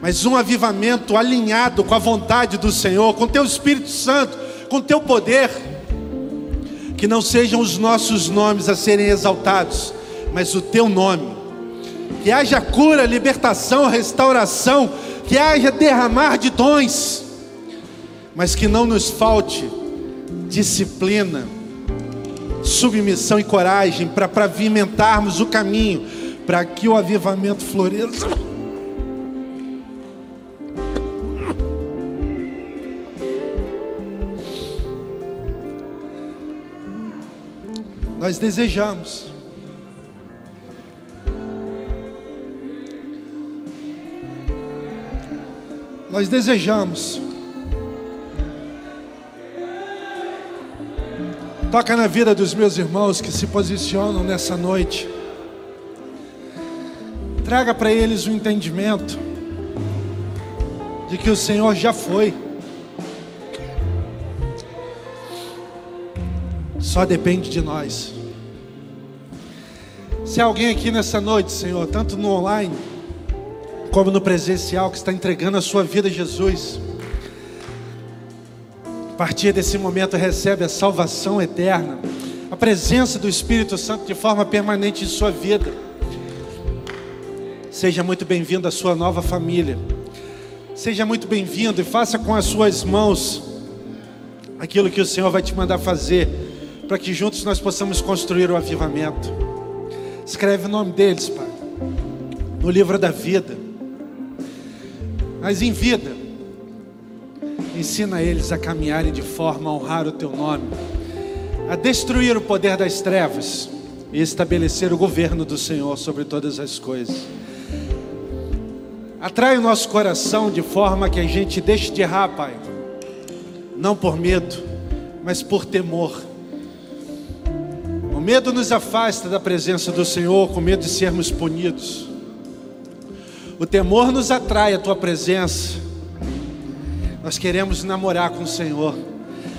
mas um avivamento alinhado com a vontade do Senhor, com teu Espírito Santo, com teu poder. Que não sejam os nossos nomes a serem exaltados, mas o teu nome. Que haja cura, libertação, restauração, que haja derramar de dons, mas que não nos falte disciplina, submissão e coragem para pavimentarmos o caminho para que o avivamento floresça. Nós desejamos. Nós desejamos. Toca na vida dos meus irmãos que se posicionam nessa noite. Traga para eles o entendimento de que o Senhor já foi. Só depende de nós. Se alguém aqui nessa noite, Senhor, tanto no online como no presencial, que está entregando a sua vida a Jesus, a partir desse momento recebe a salvação eterna, a presença do Espírito Santo de forma permanente em sua vida. Seja muito bem-vindo à sua nova família. Seja muito bem-vindo e faça com as suas mãos aquilo que o Senhor vai te mandar fazer para que juntos nós possamos construir o avivamento. Escreve o nome deles, Pai, no livro da vida. Mas em vida, ensina eles a caminharem de forma a honrar o Teu nome, a destruir o poder das trevas e estabelecer o governo do Senhor sobre todas as coisas. Atrai o nosso coração de forma que a gente deixe de errar, Pai, não por medo, mas por temor. Medo nos afasta da presença do Senhor, com medo de sermos punidos. O temor nos atrai à tua presença. Nós queremos namorar com o Senhor.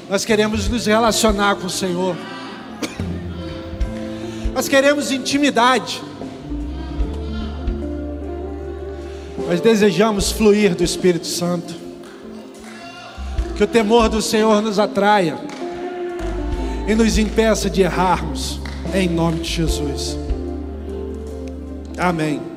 Nós queremos nos relacionar com o Senhor. Nós queremos intimidade. Nós desejamos fluir do Espírito Santo. Que o temor do Senhor nos atraia e nos impeça de errarmos, em nome de Jesus. Amém.